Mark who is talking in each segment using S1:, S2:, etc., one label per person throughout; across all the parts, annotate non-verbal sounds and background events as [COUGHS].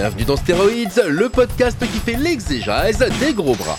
S1: Bienvenue dans Stéroïdes, le podcast qui fait l'exégèse des gros bras.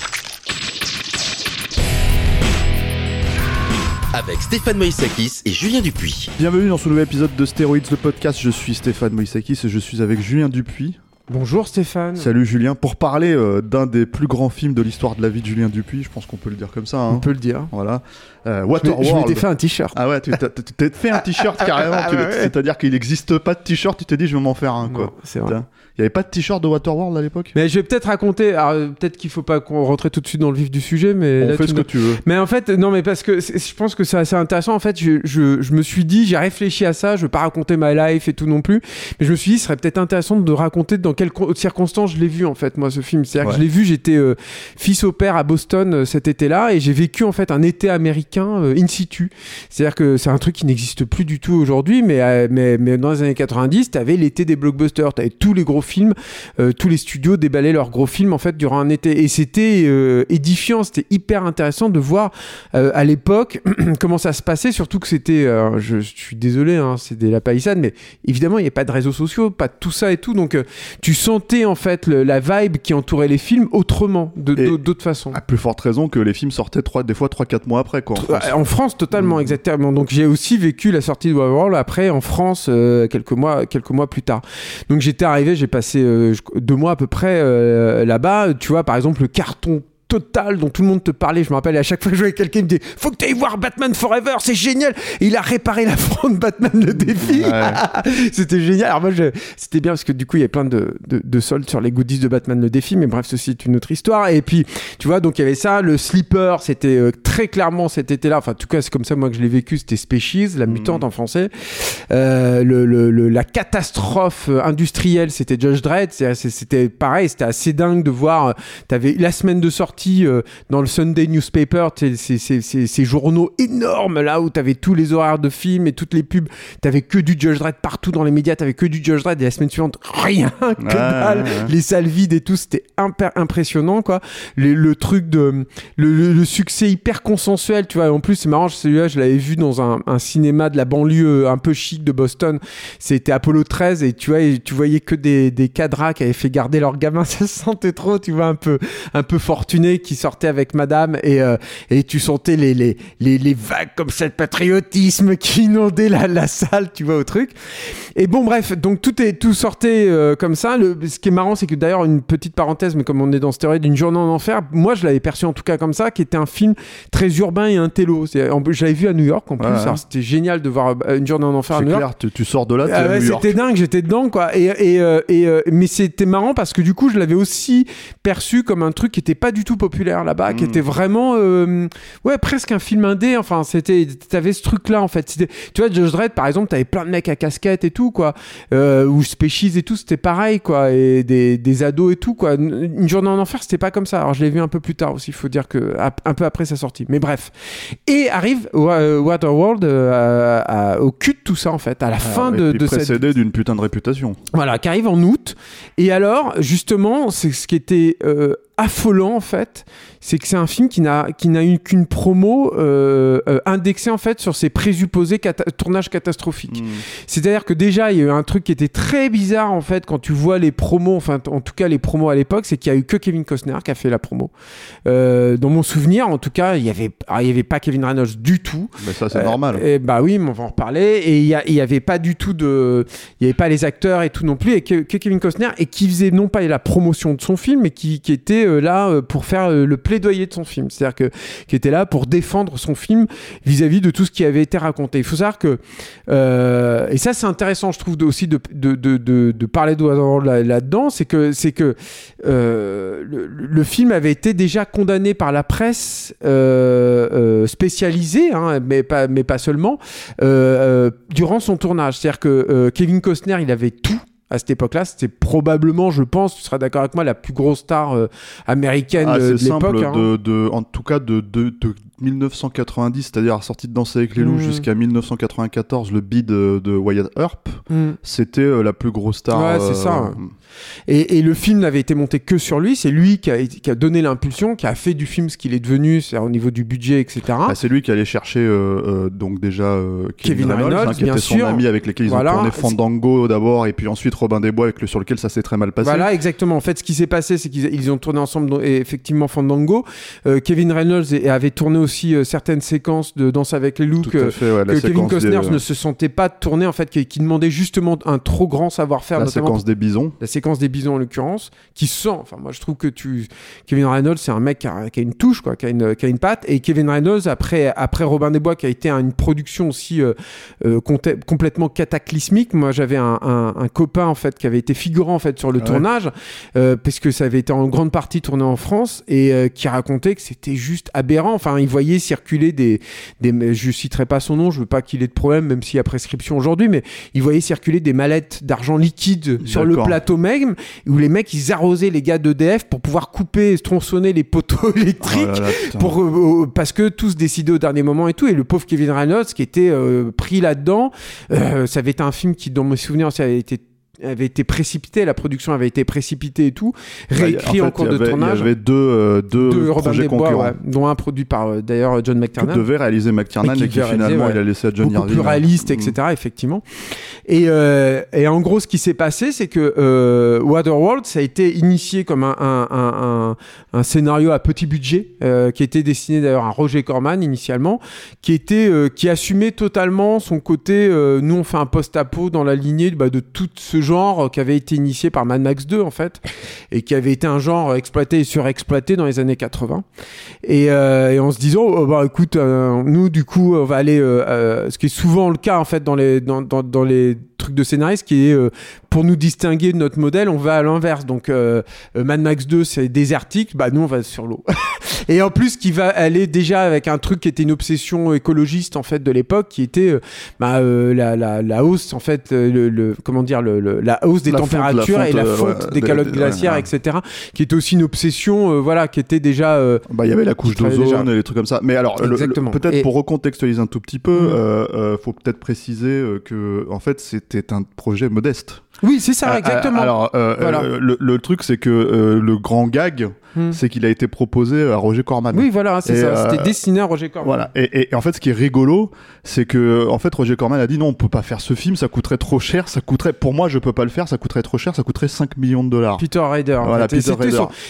S1: Avec Stéphane Moïsakis et Julien Dupuis.
S2: Bienvenue dans ce nouvel épisode de Stéroïdes, le podcast. Je suis Stéphane Moïsakis et je suis avec Julien Dupuis.
S3: Bonjour Stéphane.
S2: Salut Julien. Pour parler euh, d'un des plus grands films de l'histoire de la vie de Julien Dupuis, je pense qu'on peut le dire comme ça. hein.
S3: On peut le dire.
S2: Voilà. Euh, Waterworld.
S3: je m'étais fait un t-shirt.
S2: Ah ouais, tu t'es fait un t-shirt [LAUGHS] carrément.
S3: Ah
S2: tu-
S3: ouais, ouais.
S2: C'est-à-dire qu'il n'existe pas de t-shirt, tu t'es dit je vais m'en faire un
S3: Non,
S2: quoi.
S3: c'est vrai.
S2: Il n'y avait pas de t-shirt de Waterworld à l'époque?
S3: Mais je vais peut-être raconter. alors, peut-être qu'il faut pas qu'on rentre tout de suite dans le vif du sujet, mais
S2: On
S3: là,
S2: fait ce
S3: me-
S2: que tu veux.
S3: Mais en fait, non, mais parce que je pense que c'est assez intéressant. En fait, je, je, je me suis dit, j'ai réfléchi à ça. Je veux pas raconter ma life et tout non plus, mais je me suis dit, ce serait peut-être intéressant de raconter dans quelles co- circonstances je l'ai vu en fait, moi, ce film. C'est-à-dire
S2: Ouais.
S3: que je l'ai vu, j'étais euh, fils au père à Boston euh, cet été-là, et j'ai vécu en fait un été américain euh, in situ. C'est-à-dire que c'est un truc qui n'existe plus du tout aujourd'hui, mais, mais, mais dans les années 90, t'avais l'été des blockbusters, t'avais tous les gros films, euh, tous les studios déballaient leurs gros films en fait durant un été, et c'était euh, édifiant, c'était hyper intéressant de voir euh, à l'époque [CLEARS THROAT] comment ça se passait, surtout que c'était, je, je suis désolé, hein, c'est des la palissade, mais évidemment il n'y a pas de réseaux sociaux, pas tout ça et tout, donc tu sentais en fait le- la vibe qui entourait les films autrement, de d'autres façons.
S2: À plus forte raison que les films sortaient trois, des fois 3-4 mois après quoi. en France.
S3: En France, totalement,
S2: Mm.
S3: exactement. Donc j'ai aussi vécu la sortie de Waterworld après en France quelques mois, quelques mois plus tard. Donc j'étais arrivé, j'ai passé euh, deux mois à peu près euh, là-bas. Tu vois, par exemple, le carton total dont tout le monde te parlait. Je me rappelle à chaque fois que je voyais quelqu'un il me disait faut que tu ailles voir Batman Forever, c'est génial. Et il a réparé la fronde Batman le défi. [LAUGHS] c'était génial. Alors moi, je- c'était bien parce que du coup, il y avait plein de, de, de soldes sur les goodies de Batman le défi. Mais bref, ceci est une autre histoire. Et puis, tu vois, donc il y avait ça. Le sleeper, c'était euh, très clairement cet été-là. Enfin, en tout cas, c'est comme ça moi que je l'ai vécu. C'était Species, la mutante en français. Euh, le, le- le- la catastrophe euh, industrielle, c'était Judge Dredd. C'était pareil, c'était assez dingue de voir. T'avais la semaine de sortie euh, dans le Sunday Newspaper, ces, journaux énormes là où t'avais tous les horaires de films et toutes les pubs. T'avais que du Judge Dredd partout dans les médias. T'avais que du Judge Dredd et la semaine suivante rien, [LAUGHS] que dalle. Les salles vides et tout, c'était impressionnant quoi. Le, le truc de le, le- le succès hyper consensuel, tu vois. En plus, c'est marrant, celui-là, je l'avais vu dans un, un cinéma de la banlieue un peu chic de Boston. C'était Apollo 13 et tu vois, et tu voyais que des, des cadras qui avaient fait garder leurs gamins. [LAUGHS] Ça se sentait trop, tu vois, un peu, un peu fortuné qui sortait avec madame et, euh, et tu sentais les, les, les, les vagues comme ça de patriotisme qui inondaient la, la salle, tu vois, au truc. Et bon, bref, donc tout, est, tout sortait euh, comme ça. Le, ce qui est marrant, c'est que d'ailleurs, une petite parenthèse, mais comme on est dans cette théorie d'une journée en enfer, moi je l'avais perçu en tout cas comme ça, qui était un film très urbain et un télo. L'avais vu à New York en plus,
S2: Ouais.
S3: c'était génial de voir euh, une journée en enfer à New York.
S2: clair, tu, tu sors de là,
S3: Ah ouais,
S2: York.
S3: c'était dingue, j'étais dedans quoi. Et, et, et, mais c'était marrant parce que du coup, je l'avais aussi perçu comme un truc qui était pas du tout populaire là-bas, qui
S2: Mm.
S3: était vraiment, euh, ouais, presque un film indé. Enfin, c'était, t'avais ce truc-là en fait. Tu vois, Judge Dredd par exemple, t'avais plein de mecs à casquette et tout quoi, euh, ou Species et tout, c'était pareil quoi, et des, des ados et tout quoi. Une journée en enfer, c'était pas comme ça. Alors je l'ai vu un peu plus tard aussi, il faut dire que un peu après sa sortie. Mais bref. Et arrive euh, Waterworld euh, à- à- au cul de tout ça en fait, à la fin
S2: Ah, et
S3: de, de cette
S2: précédé d'une putain de réputation.
S3: voilà, qui arrive en août. Et alors, justement, c'est ce qui était euh, affolant en fait, c'est que c'est un film qui n'a qui n'a eu qu'une promo euh, euh, indexée en fait sur ses présupposés cata- tournages catastrophiques.
S2: Mm.
S3: C'est-à-dire que déjà il y a eu un truc qui était très bizarre en fait quand tu vois les promos, enfin en tout cas les promos à l'époque, c'est qu'il y a eu que Kevin Costner qui a fait la promo. Euh, dans mon souvenir, en tout cas, il y avait ah, il y avait pas Kevin Reynolds du tout.
S2: Mais ça, c'est
S3: Euh,
S2: normal.
S3: Et bah oui, mais on va en reparler. Et il y, a- il y avait pas du tout de, il y avait pas les acteurs et tout non plus, et que, que Kevin Costner et qui faisait non pas la promotion de son film, mais qui, qui était là pour faire le plaidoyer de son film. C'est-à-dire que qui était là pour défendre son film vis-à-vis de tout ce qui avait été raconté. Il faut savoir que euh, et ça c'est intéressant, je trouve aussi de, de, parler de là-dedans, c'est que c'est que euh, le, film avait été déjà condamné par la presse euh, spécialisée, hein, mais pas mais pas seulement durant son tournage. C'est-à-dire que Kevin Costner, il avait tout à cette époque-là. C'était probablement, je pense, tu seras d'accord avec moi, la plus grosse star euh, américaine
S2: Ah,
S3: euh, de l'époque. hein.
S2: de, de- en tout cas de 1990, c'est-à-dire la sortie de Danser avec les loups,
S3: Mm.
S2: jusqu'à 1994, le bid de, de Wyatt Earp,
S3: Mm.
S2: c'était euh, la plus grosse star.
S3: Ouais, c'est ça, ouais. Et, et le film n'avait été monté que sur lui. C'est lui qui a, qui a donné l'impulsion, qui a fait du film ce qu'il est devenu, c'est au niveau du budget, etc.
S2: Bah, c'est lui qui allait chercher euh, euh, donc déjà euh, Kevin,
S3: Kevin
S2: Reynolds,
S3: Reynolds,
S2: hein, qui
S3: bien
S2: était son
S3: sûr.
S2: ami avec lequel ils
S3: Voilà.
S2: ont tourné Fandango d'abord et puis ensuite Robin des Bois avec le, sur lequel ça s'est très mal passé.
S3: Voilà, exactement. En fait, ce qui s'est passé, c'est qu'ils ils ont tourné ensemble, et effectivement, Fandango. Euh, Kevin Reynolds avait tourné aussi euh, certaines séquences de Danse avec les loups
S2: Tout
S3: que,
S2: à fait, ouais, la
S3: que Kevin Costner
S2: des,
S3: ne se sentait pas tourner, en fait, qui, qui demandait justement un trop grand savoir-faire,
S2: la séquence des bisons.
S3: la séquence des bisons en l'occurrence, qui sent. Enfin, moi, je trouve que tu, Kevin Reynolds, c'est un mec qui a, qui a une touche, quoi, qui a une, qui a une patte. Et Kevin Reynolds, après, après Robin des Bois, qui a été une production aussi euh, euh, complètement cataclysmique. Moi, j'avais un, un- un copain en fait qui avait été figurant en fait sur le
S2: Ouais.
S3: tournage, euh, parce que ça avait été en grande partie tourné en France et euh, qui racontait que c'était juste aberrant. Enfin, il voyait circuler des, des, je citerai pas son nom, je veux pas qu'il ait de problème, même s'il y a prescription aujourd'hui, mais il voyait circuler des mallettes d'argent liquide sur le plateau même, où les mecs ils arrosaient les gars d'EDF pour pouvoir couper, tronçonner les poteaux [LAUGHS] électriques.
S2: Oh là là, putain.
S3: Pour, euh, parce que tous décidaient au dernier moment et tout et le pauvre Kevin Reynolds qui était euh, pris là-dedans euh, ça avait été un film qui dans mes souvenirs ça avait été avait été précipité, la production avait été précipitée et tout, réécrit
S2: Bah,
S3: en,
S2: fait,
S3: cours de tournage.
S2: Il y avait deux, euh, deux
S3: de Robin
S2: projets
S3: des Bois,
S2: concurrents.
S3: ouais, dont un produit par euh, d'ailleurs John
S2: Que
S3: McTiernan
S2: devait réaliser McTiernan
S3: Et
S2: et
S3: qui
S2: finalement
S3: ouais.
S2: il a laissé à John
S3: beaucoup
S2: Irving.
S3: plus réaliste,
S2: Mm.
S3: etc. Effectivement. Et, euh, et en gros, ce qui s'est passé, c'est que euh, Waterworld, ça a été initié comme un, un, un, scénario à petit budget, qui était destiné d'ailleurs à Roger Corman initialement, qui était, qui assumait totalement son côté. nous, on fait un post-apo dans la lignée bah, de tout ce genre euh, qui avait été initié par Mad Max 2 en fait, et qui avait été un genre exploité et surexploité dans les années 80. Et, euh, et en se disant, oh, bah écoute, euh, nous du coup, on va aller, ce qui est souvent le cas en fait dans les dans, dans, dans les trucs de scénariste, qui est euh, pour nous distinguer de notre modèle, on va à l'inverse. Donc euh, euh, Mad Max 2, c'est désertique, bah nous on va sur l'eau. [LAUGHS] et en plus, qui va aller déjà avec un truc qui était une obsession écologiste en fait de l'époque, qui était bah, euh, la, la, la hausse en fait, le, le- comment dire, le, le- la hausse des
S2: La fonte, la
S3: températures et la fonte
S2: ouais,
S3: des calottes
S2: des-
S3: glaciaires,
S2: ouais,
S3: etc. Qui était aussi une obsession, euh, voilà, qui était déjà euh,
S2: Bah, il y avait la couche d'ozone et les trucs comme ça. Mais alors, peut-être
S3: Et-
S2: pour recontextualiser un tout petit peu,
S3: Mm.
S2: euh, euh, faut peut-être préciser que, en fait, c'était un projet modeste.
S3: Oui, c'est ça,
S2: Ah,
S3: exactement.
S2: ah, Alors, euh,
S3: Voilà.
S2: euh, le, le truc, c'est que euh, le grand gag,
S3: Hmm.
S2: c'est qu'il a été proposé à Roger Corman.
S3: Oui, voilà, c'est ça. C'était destiné à Roger Corman.
S2: Voilà. Et, et- et en fait, ce qui est rigolo, c'est que en fait, Roger Corman a dit non, on peut pas faire ce film, ça coûterait trop cher, ça coûterait, pour moi, je peux pas le faire, ça coûterait trop cher, ça coûterait 5 millions de dollars.
S3: Peter en fait.
S2: Peter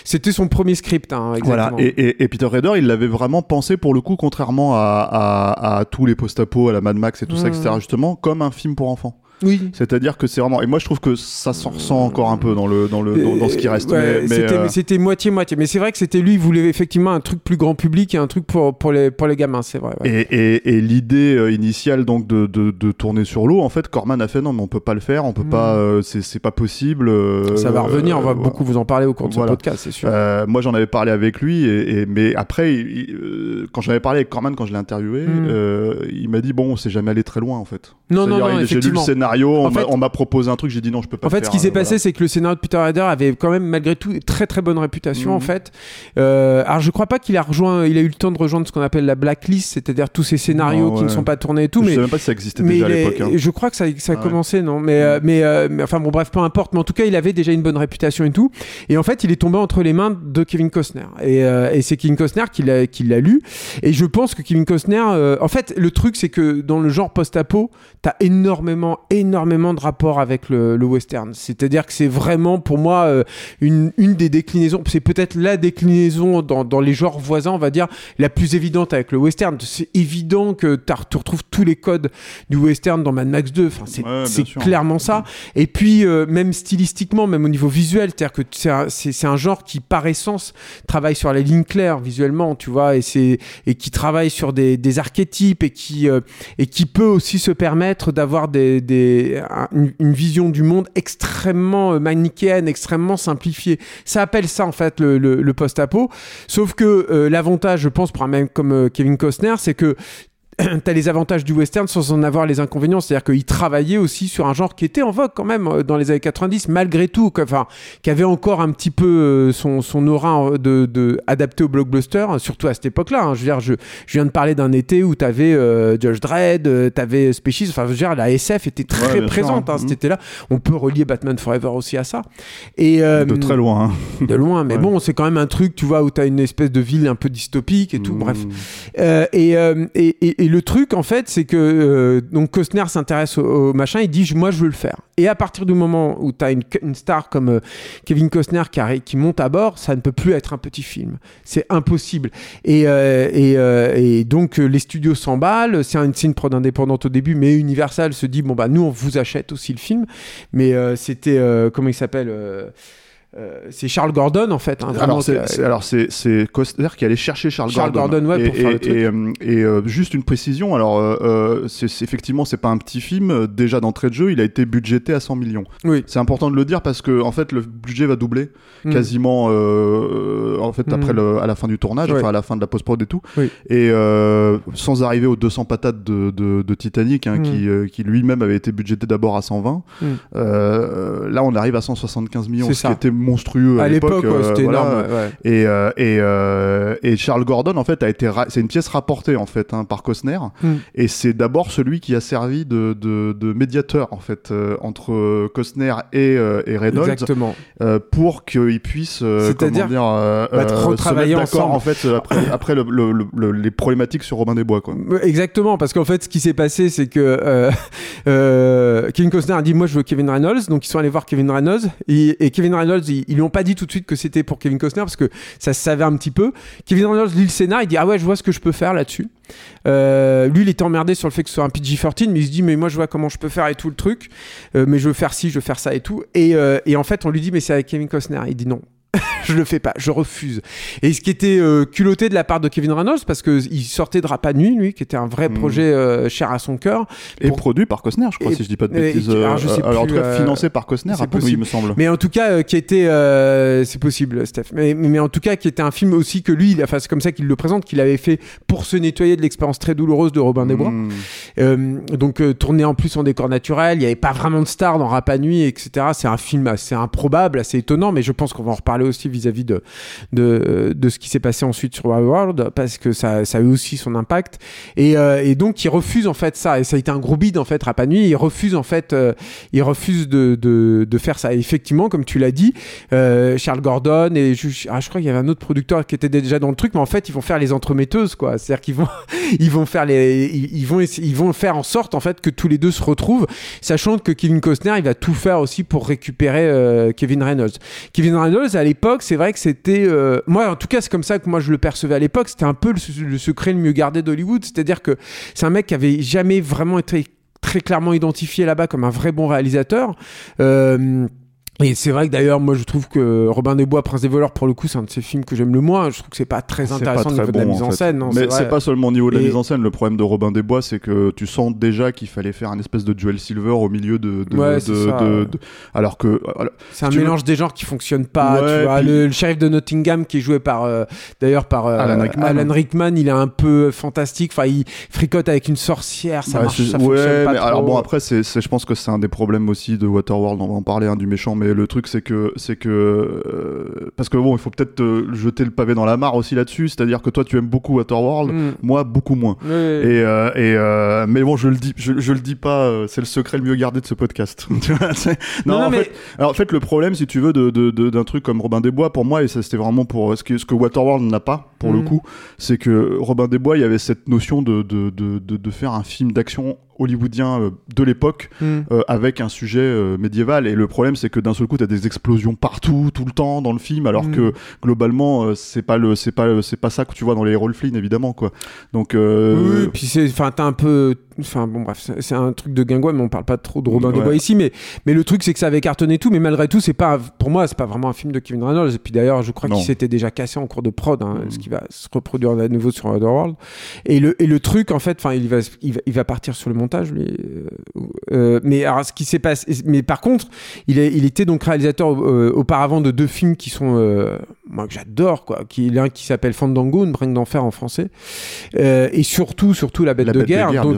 S3: c'était son- premier script, hein,
S2: Voilà.
S3: exactement.
S2: Et, et- et Peter Rader, il l'avait vraiment pensé pour le coup, contrairement à, à- à tous les post-apo, à la Mad Max et tout ça, etc. Justement, comme un film pour enfants.
S3: Oui.
S2: C'est-à-dire que c'est vraiment. Et moi, je trouve que ça s'en ressent encore un peu dans le dans le dans, dans ce qui reste.
S3: Ouais,
S2: mais,
S3: c'était
S2: euh,
S3: moitié moitié. Mais c'est vrai que c'était lui, il voulait effectivement un truc plus grand public et un truc pour pour les pour les gamins, c'est vrai. ouais.
S2: Et, et, et l'idée euh, initiale donc de, de, de tourner sur l'eau, en fait, Corman a fait non, mais on peut pas le faire, on peut pas, euh, c'est pas possible. euh,
S3: ça va revenir. On va
S2: euh,
S3: beaucoup vous en parler au cours de
S2: Voilà.
S3: ce podcast, c'est sûr.
S2: Euh, moi, j'en avais parlé avec lui, et, et- mais après, il- il, euh, quand j'en avais parlé avec Corman, quand je l'ai interviewé, euh, il m'a dit bon, on s'est jamais allé très loin en fait.
S3: non, non, non,
S2: J'ai lu le
S3: effectivement.
S2: Scénario, on
S3: En
S2: m'a- on m'a proposé un truc, j'ai dit non, je peux pas.
S3: En fait, ce qui s'est
S2: euh,
S3: passé,
S2: voilà.
S3: c'est que le scénario de Peter Ryder avait quand même, malgré tout, très très bonne réputation,
S2: Mhm.
S3: en fait. Euh, alors, je crois pas qu'il a rejoint, il a eu le temps de rejoindre ce qu'on appelle la blacklist, c'est-à-dire tous ces scénarios
S2: Non,
S3: qui ne sont pas tournés et tout,
S2: je
S3: mais
S2: sais même pas si ça existait
S3: mais
S2: déjà à l'époque. hein.
S3: je crois que ça, ça a
S2: Ouais.
S3: commencé, non mais, euh, mais, euh, mais enfin bon, bref, peu importe. Mais en tout cas, il avait déjà une bonne réputation et tout. Et en fait, il est tombé entre les mains de Kevin Costner. Et, et c'est Kevin Costner qui l'a, qui l'a lu. Et je pense que Kevin Costner, en fait, le truc, c'est que dans le genre post-apo, t'as énormément, énormément de rapport avec le, le western. C'est-à-dire que c'est vraiment pour moi euh, une, une des déclinaisons, c'est peut-être la déclinaison dans, dans les genres voisins, on va dire, la plus évidente avec le western. C'est évident que tu retrouves tous les codes du western dans Mad Max 2. Enfin, c'est
S2: Ouais,
S3: clairement ça. Et puis, euh, même stylistiquement, même au niveau visuel, c'est-à-dire que c'est un, un genre qui, par essence, travaille sur les lignes claires visuellement, tu vois, et, et qui travaille sur des, des archétypes et qui, euh, et qui peut aussi se permettre d'avoir des, des, un- une, vision du monde extrêmement euh, manichéenne, extrêmement simplifiée. Ça appelle ça, en fait, le post-apo. Sauf que euh, l'avantage, je pense, pour un mec comme euh, Kevin Costner, c'est que [CLEARS THROAT] T'as les avantages du western sans en avoir les inconvénients, c'est-à-dire qu'il travaillait aussi sur un genre qui était en vogue quand même euh, dans les années 90, malgré tout, enfin, qui avait encore un petit peu euh, son, son aura euh, de, de adapté au blockbuster, hein, surtout à cette époque-là. hein. Je veux dire, je, je viens de parler d'un été où t'avais euh, Judge Dredd, euh, t'avais Species, enfin, je veux dire, la SF était très
S2: Ouais, bien
S3: présente hein,
S2: hein.
S3: cet été-là. On peut relier Batman Forever aussi à ça. Et euh,
S2: De très loin. hein. [LAUGHS]
S3: de loin, mais
S2: Ouais.
S3: bon, c'est quand même un truc, tu vois, où t'as une espèce de ville un peu dystopique et tout.
S2: Mm.
S3: Bref. Et, et, et- et le truc, en fait, c'est que euh, donc Costner s'intéresse au, machin, il dit moi je veux le faire. Et à partir du moment où tu as une, une star comme euh, Kevin Costner qui, monte à bord, ça ne peut plus être un petit film. C'est impossible. Et, euh, euh, et donc les studios s'emballent, c'est un, c'est une prod indépendante au début, mais Universal se dit bon bah nous on vous achète aussi le film. Mais c'était comment il s'appelle euh, c'est Charles Gordon en fait. hein,
S2: Alors c'est, alors c'est, c'est Costner qui allait chercher Charles,
S3: Charles Gordon, ouais,
S2: et,
S3: pour faire
S2: et-
S3: le truc.
S2: et, euh, et, euh, juste une précision, alors euh, c'est, c'est- effectivement c'est pas un petit film. Déjà d'entrée de jeu, il a été budgété à 100 millions.
S3: Oui.
S2: C'est important de le dire parce que en fait le budget va doubler
S3: Mm.
S2: quasiment en fait
S3: Mm.
S2: après le, à la fin du tournage,
S3: Ouais.
S2: enfin à la fin de la post prod et tout.
S3: Oui.
S2: Et sans arriver aux 200 patates de, de, de Titanic, hein,
S3: Mm.
S2: qui, qui lui-même avait été budgété d'abord à 120.
S3: Mm.
S2: Euh, là on arrive à 175 millions,
S3: C'est
S2: ce
S3: ça.
S2: qui était monstrueux à,
S3: à l'époque, ouais, c'était
S2: voilà.
S3: énorme. ouais.
S2: Et, et, et Charles Gordon, en fait, a été. ra- C'est une pièce rapportée, en fait, hein, par Costner.
S3: Mm.
S2: Et c'est d'abord celui qui a servi de, de, de médiateur, en fait, euh, entre Costner et, euh, et Reynolds,
S3: Exactement.
S2: euh, pour qu'ils puissent.
S3: C'est-à-dire, retravailler ensemble.
S2: en fait, après, [COUGHS] après le- le- le- le- les problématiques sur Robin des Bois, quoi.
S3: Exactement, parce qu'en fait, ce qui s'est passé, c'est que [LAUGHS] Kevin Costner a dit Moi, je veux Kevin Reynolds. Donc, ils sont allés voir Kevin Reynolds. Et, et Kevin Reynolds, ils, lui ont pas dit tout de suite que c'était pour Kevin Costner, parce que ça se savait un petit peu. Kevin Reynolds lit le scénar, il dit Ah ouais, je vois ce que je peux faire là-dessus. Euh, lui, il était emmerdé sur le fait que ce soit un PG-13, mais il se dit Mais moi, je vois comment je peux faire et tout le truc. Euh, mais je veux faire ci, je veux faire ça et tout. Et, euh, et en fait, on lui dit Mais c'est avec Kevin Costner. Il dit Non. Je le fais pas, je refuse. Et ce qui était euh, culotté de la part de Kevin Reynolds, parce que il sortait de Rapa Nuit, lui, qui était un vrai
S2: Mm.
S3: projet euh, cher à son cœur.
S2: Et
S3: Pour-
S2: produit par Costner, je crois,
S3: Et-
S2: si je dis pas de bêtises.
S3: et- alors, je sais
S2: euh, alors, en
S3: plus,
S2: tout cas,
S3: euh,
S2: financé par Costner,
S3: c'est
S2: oui,
S3: possible.
S2: il me semble.
S3: Mais en tout cas, euh, qui était, euh, c'est possible, Steph. Mais, mais, en tout cas, qui était un film aussi que lui, il a- enfin, c'est comme ça qu'il le présente, qu'il avait fait pour se nettoyer de l'expérience très douloureuse de Robin des Bois.
S2: Mm.
S3: Euh, donc euh, tourné en plus en décor naturel, il n'y avait pas vraiment de stars dans Rapa Nuit, etc. C'est un film assez improbable, assez étonnant, mais je pense qu'on va en reparler aussi vis-à-vis de, de, de ce qui s'est passé ensuite sur World, parce que ça, ça a eu aussi son impact. Et, euh, et donc il refuse en fait ça, et ça a été un gros bide en fait, Rapa Nuit, il refuse en fait, euh, il de, de, de faire ça. Effectivement, comme tu l'as dit, euh, Charles Gordon et je, ah, je crois qu'il y avait un autre producteur qui était déjà dans le truc, mais en fait ils vont faire les entremetteuses quoi. C'est-à-dire qu'ils vont, [LAUGHS] ils vont faire les, ils, vont, ils vont faire en sorte en fait que tous les deux se retrouvent, sachant que Kevin Costner il va tout faire aussi pour récupérer euh, Kevin Reynolds. Kevin Reynolds à l'époque, c'est vrai que c'était, euh, moi en tout cas c'est comme ça que moi je le percevais à l'époque, c'était un peu le, secret le mieux gardé d'Hollywood, c'est-à-dire que c'est un mec qui avait jamais vraiment été très clairement identifié là-bas comme un vrai bon réalisateur. Euh, et c'est vrai que d'ailleurs, moi je trouve que Robin des Bois, Prince des voleurs, pour le coup, c'est un de ces films que j'aime le moins. Je trouve que c'est pas très intéressant
S2: pas
S3: au niveau de la mise en, scène. non,
S2: Mais c'est pas seulement au niveau de la
S3: Et-
S2: mise en scène. Le problème de Robin des Bois, c'est que tu sens déjà qu'il fallait faire un espèce de duel silver au milieu de. de,
S3: Ouais,
S2: de-
S3: c'est ça,
S2: de-
S3: ouais.
S2: de- Alors que. alors,
S3: C'est un
S2: veux-
S3: mélange des genres qui fonctionne pas.
S2: Ouais,
S3: tu vois.
S2: puis-
S3: Le, le shérif de Nottingham qui est joué par euh, d'ailleurs par euh,
S2: Alan Rickman.
S3: Alan Rickman, il est un peu fantastique. Enfin, il fricote avec une sorcière, ça
S2: bah,
S3: marche,
S2: c'est-
S3: ça
S2: ouais,
S3: fonctionne pas
S2: mais
S3: trop.
S2: alors bon après je pense que c'est un des problèmes aussi de Waterworld. On va en parler hein, du méchant, mais le truc c'est que c'est que euh, parce que bon il faut peut-être euh, jeter le pavé dans la mare aussi là-dessus. C'est-à-dire que toi tu aimes beaucoup Waterworld,
S3: Mm.
S2: moi beaucoup moins. Et, euh, et euh, mais bon, je le dis, je, je le dis pas. c'est le secret le mieux gardé de ce podcast. [LAUGHS] Non, en,
S3: mais-
S2: fait, alors, en fait, le problème, si tu veux, de, de- de- d'un truc comme Robin des Bois, pour moi, et ça c'était vraiment pour ce que, ce que Waterworld n'a pas, pour le
S3: Mhm.
S2: coup, c'est que Robin des Bois, il y avait cette notion de, de, de, de, de faire un film d'action hollywoodien euh, de l'époque
S3: Mm.
S2: euh, avec un sujet euh, médiéval. Et le problème, c'est que d'un seul coup, t'as des explosions partout, tout le temps dans le film, alors
S3: Mm.
S2: que globalement, c'est pas le, c'est pas, c'est pas ça que tu vois dans les Errol Flynn, évidemment, quoi. Donc,
S3: Oui, puis c'est, enfin, t'as un peu, enfin, bon, bref, c'est- un truc de guingois, mais on parle pas trop de Robin
S2: Ouais.
S3: des Bois ici, mais, mais le truc, c'est que ça avait cartonné tout, mais malgré tout, c'est pas, pour moi, c'est pas vraiment un film de Kevin Reynolds. Et puis d'ailleurs, je crois qu'il s'était déjà cassé en cours de prod, hein,
S2: Mm.
S3: ce qui va se reproduire à nouveau sur Otherworld. Et le, et le truc, en fait, enfin, il va, il va, il va partir sur le montage, euh, euh, mais par contre, il, était donc réalisateur euh, auparavant de deux films qui sont, moi, que j'adore, quoi. Qui, l'un qui s'appelle Fandango, une bringue d'enfer en français. Euh, et surtout, surtout La Bête,
S2: La
S3: de,
S2: Bête de
S3: guerre, dont-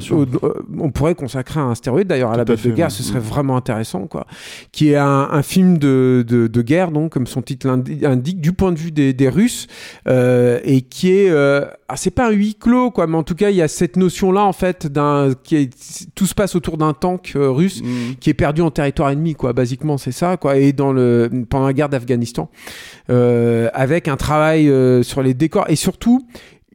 S3: on pourrait consacrer un stéroïde d'ailleurs à
S2: Tout
S3: La
S2: à
S3: Bête
S2: fait,
S3: de guerre, ce serait
S2: Mm.
S3: vraiment intéressant, quoi. Qui est un, un film de, de, de guerre, donc, comme son titre l'indi- indique, du point de vue des, des Russes, euh, et qui est, euh, ah, c'est pas un huis clos, quoi, mais en tout cas, il y a cette notion-là, en fait, d'un, qui est, tout se passe autour d'un tank euh, russe
S2: mm,
S3: qui est perdu en territoire ennemi, quoi. Basiquement, c'est ça, quoi. Et dans le pendant la guerre d'Afghanistan, avec un travail euh, sur les décors et surtout.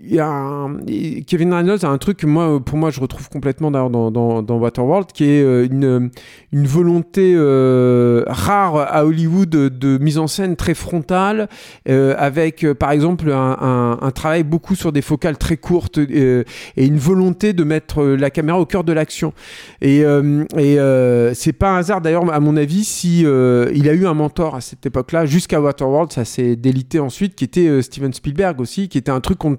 S3: Il y a un- Kevin Reynolds a un truc que moi, pour moi, je retrouve complètement dans, dans, Waterworld, qui est euh, une, volonté euh, rare à Hollywood de, mise en scène très frontale, euh, avec par exemple un, travail beaucoup sur des focales très courtes et une volonté de mettre la caméra au cœur de l'action. Et, c'est pas un hasard d'ailleurs, à mon avis, si il a eu un mentor à cette époque-là, jusqu'à Waterworld, ça s'est délité ensuite, qui était Steven Spielberg aussi, qui était un truc qu'on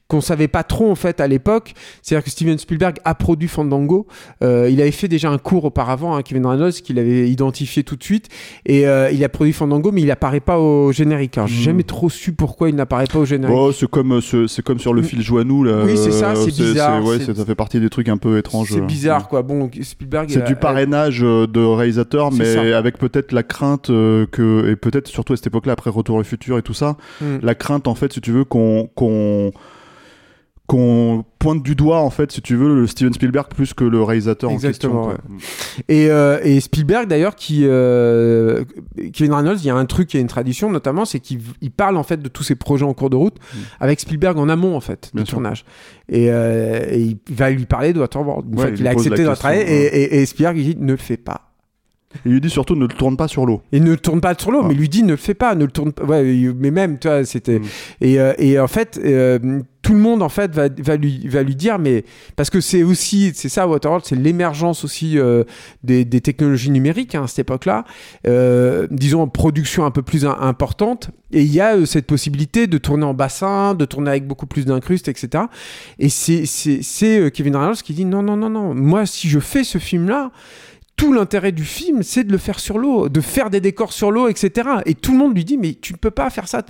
S3: qu'on savait pas trop en fait à l'époque. C'est-à-dire que Steven Spielberg a produit Fandango. Euh, il avait fait déjà un cours auparavant, hein, Kevin Reynolds, qu'il avait identifié tout de suite, et euh, il a produit Fandango, mais il apparaît pas au générique. Alors j'ai
S2: Mhm.
S3: jamais trop su pourquoi il n'apparaît pas au générique.
S2: Bon, c'est comme, euh, ce- c'est comme sur le fil Joannou, là.
S3: Oui, c'est ça, c'est bizarre,
S2: ouais, ça fait partie des trucs un peu étranges.
S3: c'est bizarre quoi. Bon, Spielberg.
S2: C'est du parrainage de réalisateur, mais
S3: ça.
S2: avec peut-être la crainte que, et peut-être surtout à cette époque-là, après Retour au futur et tout ça,
S3: Hmm.
S2: la crainte en fait, si tu veux, qu'on qu'on qu'on pointe du doigt en fait, si tu veux, le Steven Spielberg plus que le réalisateur
S3: Exactement,
S2: en question. quoi.
S3: Et, euh, et Spielberg d'ailleurs qui euh, Kevin Reynolds, il y a un truc, il y a une tradition notamment, c'est qu'il il parle en fait de tous ses projets en cours de route
S2: Mm.
S3: avec Spielberg en amont en fait
S2: Bien
S3: du
S2: sûr.
S3: tournage. Et, euh, et il va lui parler de Waterworld une
S2: Ouais,
S3: fois
S2: il
S3: qu'il a accepté de travailler. et- et Spielberg il dit ne le fais pas.
S2: Il lui dit surtout ne le tourne pas sur l'eau.
S3: Et ne le tourne pas sur l'eau,
S2: Ah.
S3: mais lui dit ne le fais pas, ne le tourne pas. Ouais, mais même, tu vois, c'était.
S2: Mm.
S3: Et, euh, et en fait, euh, tout le monde en fait va, va lui va lui dire, mais parce que c'est aussi, c'est ça, Waterworld, c'est l'émergence aussi euh, des, des technologies numériques hein, à cette époque-là. Disons production un peu plus im- importante. Et il y a cette possibilité de tourner en bassin, de tourner avec beaucoup plus d'incrustes, etc. Et c'est Kevin Reynolds qui dit non non non non, moi si je fais ce film-là tout l'intérêt du film, c'est de le faire sur l'eau, de faire des décors sur l'eau, etc. Et tout le monde lui dit, mais tu ne peux pas faire ça.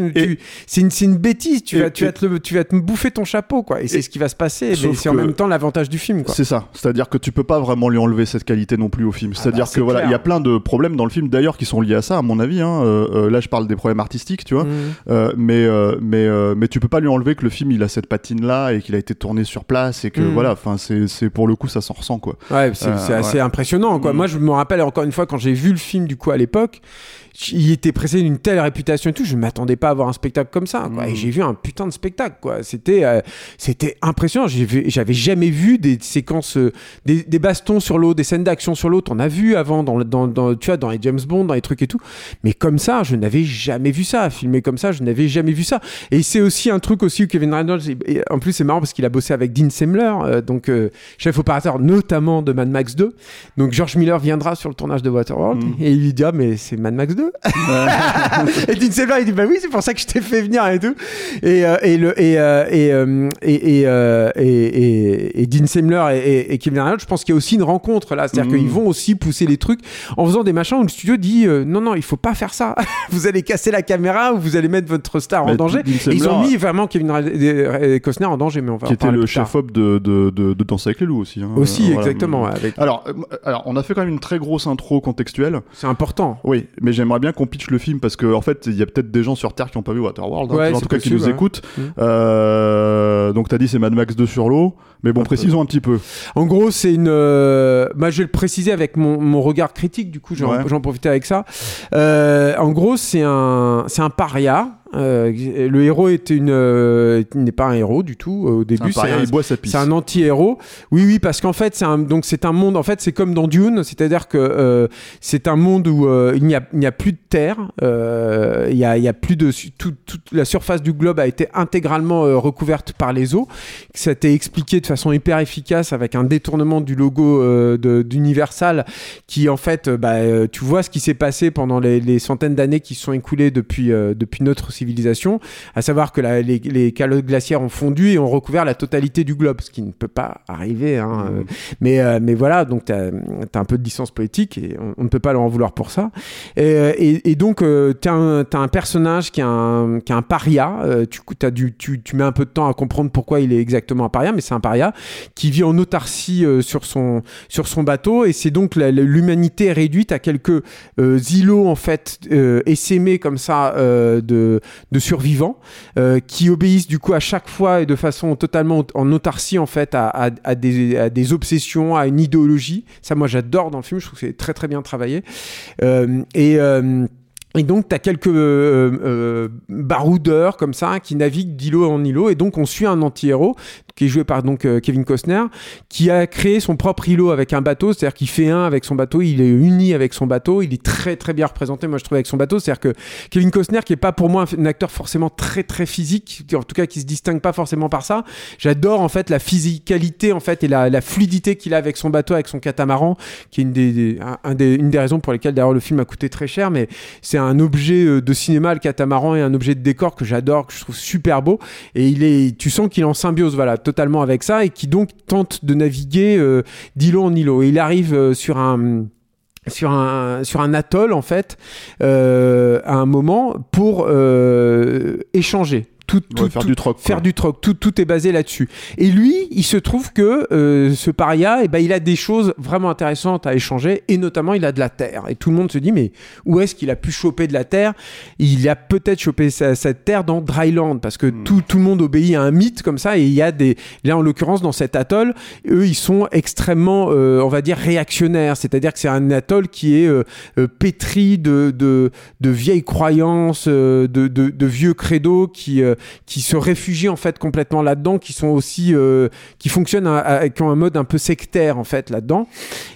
S3: C'est une, bêtise. Tu vas, tu, vas
S2: et-
S3: te le- tu vas te bouffer ton chapeau, quoi. Et c'est ce qui va se passer. C'est en même temps l'avantage du film.
S2: C'est ça. C'est-à-dire que tu peux pas vraiment lui enlever cette qualité non plus au film. C'est-à-dire
S3: bah, c'est
S2: que voilà, il y a plein de problèmes dans le film d'ailleurs qui sont liés à ça, à mon avis. hein. Euh, euh, là, je parle des problèmes artistiques, tu vois.
S3: Mhm.
S2: Euh, mais euh, mais mais tu peux pas lui enlever que le film il a cette patine là et qu'il a été tourné sur place et que
S3: Mm.
S2: voilà enfin c'est pour le coup ça s'en ressent quoi
S3: Ouais, c'est assez
S2: ouais.
S3: impressionnant, quoi.
S2: Mm.
S3: Moi, je me rappelle encore une fois quand j'ai vu le film, du coup, à l'époque, il était précédé d'une telle réputation et tout, je m'attendais pas à voir un spectacle comme ça, quoi.
S2: Mm.
S3: Et j'ai vu un putain de spectacle, quoi. C'était, euh, c'était impressionnant. J'avais jamais vu des séquences, euh, des, des bastons sur l'eau, des scènes d'action sur l'eau. T'en as vu avant dans, dans, dans, tu vois, dans les James Bond, dans les trucs et tout. Mais comme ça, je n'avais jamais vu ça. Filmé comme ça, je n'avais jamais vu ça. Et c'est aussi un truc aussi où Kevin Reynolds, et- et en plus, c'est marrant parce qu'il a bossé avec Dean Semler, euh, donc euh, chef opérateur notamment de Mad Max 2. Donc George Miller viendra sur le tournage de Waterworld
S2: Mm.
S3: et il lui dira mais c'est Mad Max 2 [LAUGHS] et Dean Semler il dit bah oui c'est pour ça que je t'ai fait venir et tout et euh, et le et euh, et, euh, et, et, et, et- et Dean Semler et, et, et Kevin Reynolds je pense qu'il y a aussi une rencontre là c'est-à-dire
S2: Mm.
S3: qu'ils vont aussi pousser les trucs en faisant des machins où le studio dit non non il faut pas faire ça [LAUGHS] vous allez casser la caméra ou vous allez mettre votre star en danger Et ils ont
S2: Semler,
S3: mis vraiment Kevin Costner en danger mais on va
S2: qui était le chef op de, de, de, de Danse avec les loups aussi hein.
S3: aussi
S2: voilà.
S3: exactement avec-
S2: alors alors on a fait quand même une très grosse intro contextuelle
S3: c'est important
S2: oui mais j'aimerais bien qu'on pitch le film parce que en fait il y a peut-être des gens sur terre qui n'ont pas vu Waterworld hein,
S3: Ouais,
S2: en tout cas qui
S3: possible,
S2: nous
S3: ouais.
S2: écoutent
S3: Mm.
S2: Euh, donc t'as dit c'est Mad Max 2 sur l'eau mais bon
S3: Un peu.
S2: précisons un petit peu
S3: En gros, c'est une. euh, bah, je vais le préciser avec mon, mon regard critique. Du coup, j'en
S2: Ouais.
S3: profiter avec ça. Euh, en gros, c'est un, c'est un paria. Euh, le héros était une, euh, n'est pas un héros du tout euh, au début.
S2: C'est un
S3: c'est anti-héros. Oui, oui, parce qu'en fait, c'est un, donc c'est un monde. En fait, c'est comme dans Dune, c'est-à-dire que c'est un monde où il n'y a, n'y plus de terre. il y a, plus de tout- toute la surface du globe a été intégralement recouverte par les eaux. Ça a été expliqué de façon hyper efficace avec un détournement du logo d'Universal, qui en fait, bah, tu vois ce qui s'est passé pendant les, les centaines d'années qui se sont écoulées depuis depuis notre civilisation, à savoir que la- les, les calottes glaciaires ont fondu et ont recouvert la totalité du globe, ce qui ne peut pas arriver. hein, euh, mais, euh, mais voilà, donc tu as, un peu de licence poétique et on, on ne peut pas leur en vouloir pour ça. Et, euh, et- et donc, tu as, un personnage qui est un, qui est un paria. euh, tu, mets un peu de temps à comprendre pourquoi il est exactement un paria, mais c'est un paria qui vit en autarcie euh, sur, son, sur son bateau. Et c'est donc l'humanité réduite à quelques euh, îlots, en fait, euh, essaimés comme ça euh, de, de survivants euh, qui obéissent du coup à chaque fois et de façon totalement en autarcie en fait à, des, obsessions, à une idéologie. Ça, moi, j'adore dans le film. Je trouve que c'est très très bien travaillé. Euh, et euh, et donc, tu as quelques baroudeurs comme ça qui naviguent d'îlot en îlot. Et donc, on suit un anti-héros qui est joué par donc euh, Kevin Costner, qui a créé son propre îlot avec un bateau. C'est-à-dire qu'il fait un avec son bateau, il est uni avec son bateau. Il est très très bien représenté, moi je trouve, avec son bateau. C'est-à-dire que Kevin Costner, qui est pas pour moi un, acteur forcément très très physique, en tout cas qui se distingue pas forcément par ça. J'adore en fait la physicalité en fait et la, fluidité qu'il a avec son bateau, avec son catamaran, qui est une des, un des- une des raisons pour lesquelles d'ailleurs le film a coûté très cher. Mais c'est un objet euh, de cinéma, le catamaran, et un objet de décor que j'adore, que je trouve super beau. Et il est, tu sens qu'il est en symbiose, voilà, totalement avec ça, et qui donc tente de naviguer euh, d'îlot en îlot. Il arrive euh, sur un sur un sur un atoll en fait euh, à un moment pour échanger tout, tout,
S2: Ouais, faire
S3: tout-
S2: du troc.
S3: faire du troc. Tout, tout est basé là-dessus. Et lui, il se trouve que euh, ce paria, eh ben, il a des choses vraiment intéressantes à échanger, et notamment il a de la terre. Et tout le monde se dit, mais où est-ce qu'il a pu choper de la terre? Il a peut-être chopé sa- cette terre dans Dryland, parce que
S2: Hmm.
S3: tout, tout le monde obéit à un mythe comme ça, et il y a des... Là, en l'occurrence, dans cet atoll, eux, ils sont extrêmement, euh, on va dire, réactionnaires. C'est-à-dire que c'est un atoll qui est euh, euh, pétri de, de, de vieilles croyances, euh, de, de, de vieux credos qui, euh, qui se réfugient en fait complètement là-dedans, qui sont aussi, euh, qui fonctionnent à- qui ont un mode un peu sectaire en fait là-dedans.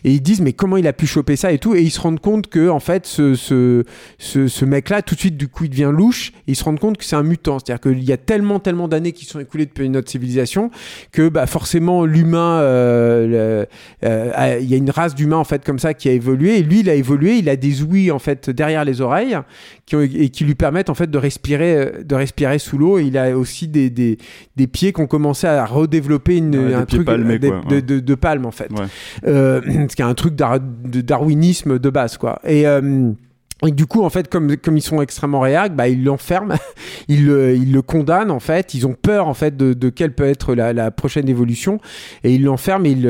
S3: Et ils disent mais comment il a pu choper ça et tout. Et ils se rendent compte que en fait ce, ce, ce, mec-là, tout de suite du coup il devient louche. Ils se rendent compte que c'est un mutant. C'est-à-dire qu'il y a tellement tellement d'années qui sont écoulées depuis notre civilisation que bah, forcément l'humain, euh, euh, il y a une race d'humains en fait comme ça qui a évolué. Lui il a évolué, il a des ouïes en fait derrière les oreilles qui et qui lui permettent en fait de respirer, de respirer sous l'eau. Il a aussi des, des, des pieds qui ont commencé à redévelopper une,
S2: Ouais, des
S3: un truc
S2: palmés,
S3: des-
S2: quoi,
S3: de,
S2: ouais.
S3: de, de palme en fait.
S2: Ouais.
S3: Euh, [CLEARS THROAT] ce qui est un truc de darwinisme de base quoi. Et euh, et du coup, en fait, comme, comme ils sont extrêmement réacs, bah, ils l'enferment, [LAUGHS] ils le, ils le condamnent, en fait. Ils ont peur, en fait, de, de quelle peut être la, la prochaine évolution. Et ils l'enferment ils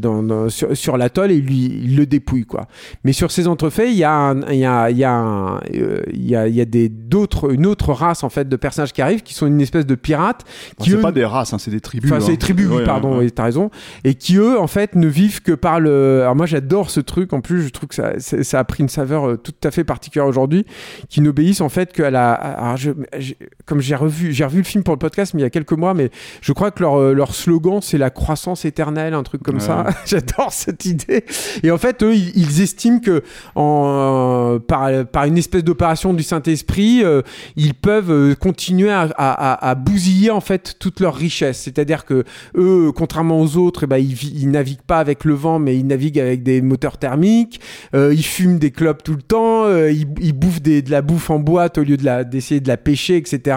S3: dans, dans- sur, sur l'atoll et ils, lui, ils le dépouillent, quoi. Mais sur ces entrefaits, il y a, un- il y a, il y a, un- euh, il y a, il y a des, d'autres, une autre race, en fait, de personnages qui arrivent, qui sont une espèce de pirates.
S2: Bon,
S3: qui,
S2: c'est
S3: eux,
S2: pas des races, hein, c'est des tribus.
S3: Enfin, c'est
S2: hein.
S3: les tribus, oui,
S2: Ouais,
S3: pardon,
S2: ouais.
S3: oui, t'as raison. Et qui, eux, en fait, ne vivent que par le. Alors, moi, j'adore ce truc. En plus, je trouve que ça, c'est- ça a pris une saveur euh, tout à fait particulière aujourd'hui, qui n'obéissent, en fait, qu'à la. Je- j'ai- comme j'ai revu, j'ai revu le film pour le podcast, mais il y a quelques mois, mais je crois que leur, euh, leur slogan, c'est la croissance éternelle, un truc comme
S2: Ouais.
S3: ça. [LAUGHS] j'adore cette idée. Et en fait, eux, ils, ils estiment que, en, par, par une espèce d'opération du Saint-Esprit, euh, ils peuvent euh, continuer à, à, à- à bousiller, en fait, toute leur richesse. C'est-à-dire que eux, contrairement aux autres, eh ben, ils, ils naviguent pas avec le vent, mais ils naviguent avec des moteurs thermiques. Euh, ils fument des clopes tout le temps. euh, ils, ils bouffent des, de la bouffe en boîte au lieu de la, d'essayer de la pêcher, etc.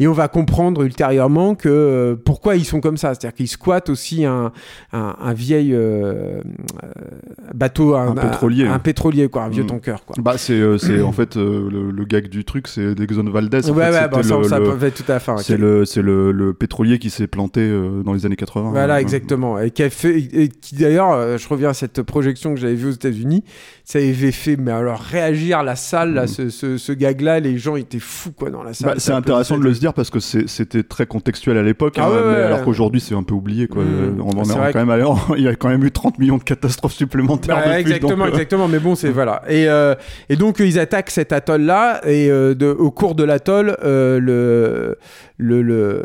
S3: Et on va comprendre ultérieurement que euh, pourquoi ils sont comme ça. C'est-à-dire qu'ils squattent aussi un, un, un vieil euh, euh, bateau, un,
S2: Un pétrolier.
S3: un, pétrolier, quoi, un vieux
S2: Mm.
S3: tanker, quoi.
S2: Bah, c'est euh, c'est en [CLEARS THROAT] fait euh, le, le gag du truc, c'est d'Exxon Valdez. en
S3: ouais,
S2: fait,
S3: ouais,
S2: c'était
S3: bon, ça,
S2: le-
S3: ça
S2: le-
S3: peut être tout à fait.
S2: C'est le, c'est le, le pétrolier qui s'est planté euh, dans les années 80.
S3: Voilà,
S2: hein.
S3: exactement. Et qui, a fait, et qui d'ailleurs, euh, je reviens à cette projection que j'avais vue aux États-Unis, ça avait fait, mais alors réagir la salle, là,
S2: Mm.
S3: ce, ce, ce gag-là, les gens étaient fous quoi dans la salle.
S2: Bah, c'est intéressant de le se dire parce que c'était très contextuel à l'époque,
S3: Ah
S2: hein,
S3: ouais,
S2: mais
S3: ouais,
S2: alors
S3: ouais.
S2: qu'aujourd'hui c'est un peu oublié. Quoi.
S3: Mm.
S2: On en
S3: C'est
S2: est quand même allé en- [LAUGHS] Il y a quand même eu 30 millions de catastrophes supplémentaires
S3: Bah,
S2: depuis.
S3: exactement,
S2: donc, euh,
S3: exactement. Mais bon, c'est voilà. Et, euh, et donc euh, ils attaquent cet atoll là, et euh, de, au cours de l'atoll, euh, le, le, le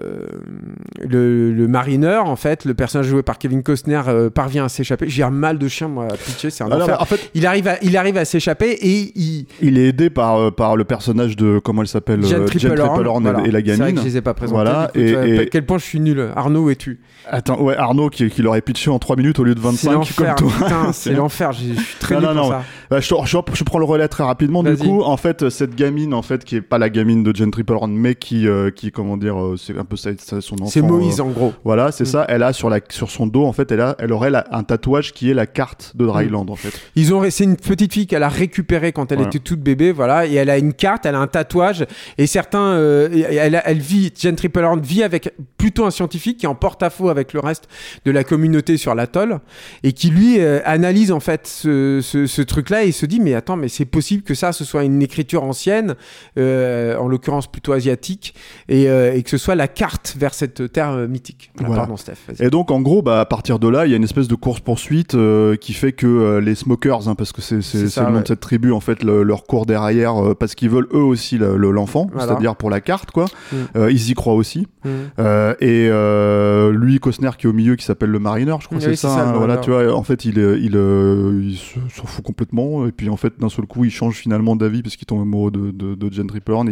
S3: le le marineur, en fait, le personnage joué par Kevin Costner, euh, parvient à s'échapper. J'ai un mal de chien, moi, à pitcher, c'est un
S2: alors,
S3: enfer.
S2: en fait,
S3: Il arrive à, il arrive à s'échapper et il.
S2: il est aidé par, euh, par le personnage de. Comment elle s'appelle
S3: Jen
S2: euh,
S3: Tripplehorn,
S2: et-
S3: voilà.
S2: et, la
S3: C'est vrai
S2: gamine.
S3: que je les ai pas présentés.
S2: Voilà,
S3: coup,
S2: et-
S3: vois,
S2: et-
S3: À quel point je suis nul. Arnaud, es-tu?
S2: Attends, ouais, Arnaud qui, qui l'aurait pitché en 3 minutes au lieu de
S3: C'est
S2: 25 comme toi. [LAUGHS]
S3: c'est l'enfer. Je suis très
S2: Non,
S3: nul
S2: non,
S3: pour
S2: non.
S3: ça.
S2: Bah, je, je- je prends le relais très rapidement. Du coup, en fait, cette gamine, en fait, qui est pas la gamine de Jen Tripplehorn, mais qui, euh, qui comment dire, euh, c'est un peu ça, son enfant.
S3: C'est Moïse,
S2: euh,
S3: en gros.
S2: Voilà, c'est
S3: Mm.
S2: ça. Elle a sur la sur son dos, en fait, elle a, elle aurait la- un tatouage qui est la carte de Dryland, en fait.
S3: Ils ont, c'est une petite fille qu'elle a récupérée quand elle était toute bébé, voilà, et elle a une carte, elle a un tatouage, et certains, euh, elle, elle vit, Jen Tripplehorn vit avec plutôt un scientifique qui est en porte-à-faux avec le reste de la communauté sur l'atoll, et qui lui euh, analyse en fait ce, ce, ce truc-là et se dit mais attends, mais c'est possible que ça, ce soit une écriture ancienne, euh, en l'occurrence plutôt asiatique, et, et que ce soit la carte vers cette terre euh, mythique. Voilà,
S2: Voilà.
S3: Pardon, Steph.
S2: Et donc, en gros, bah, à partir de là, il y a une espèce de course-poursuite euh, qui fait que euh, les smokers, hein, parce que c'est le nom
S3: ouais.
S2: de cette tribu, en fait, le- leur cours derrière, parce qu'ils veulent eux aussi le- le- l'enfant,
S3: Voilà.
S2: c'est-à-dire pour la carte, quoi.
S3: Mm.
S2: Ils y croient aussi.
S3: Mm.
S2: Et lui, Costner, qui est au milieu, qui s'appelle le marineur, je crois
S3: Oui,
S2: c'est ça.
S3: ça,
S2: hein, voilà, tu vois, en fait, il, il, il se- s'en fout complètement. Et puis, en fait, d'un seul coup, il change finalement d'avis parce qu'il tombe amoureux de, de, de Jen
S3: un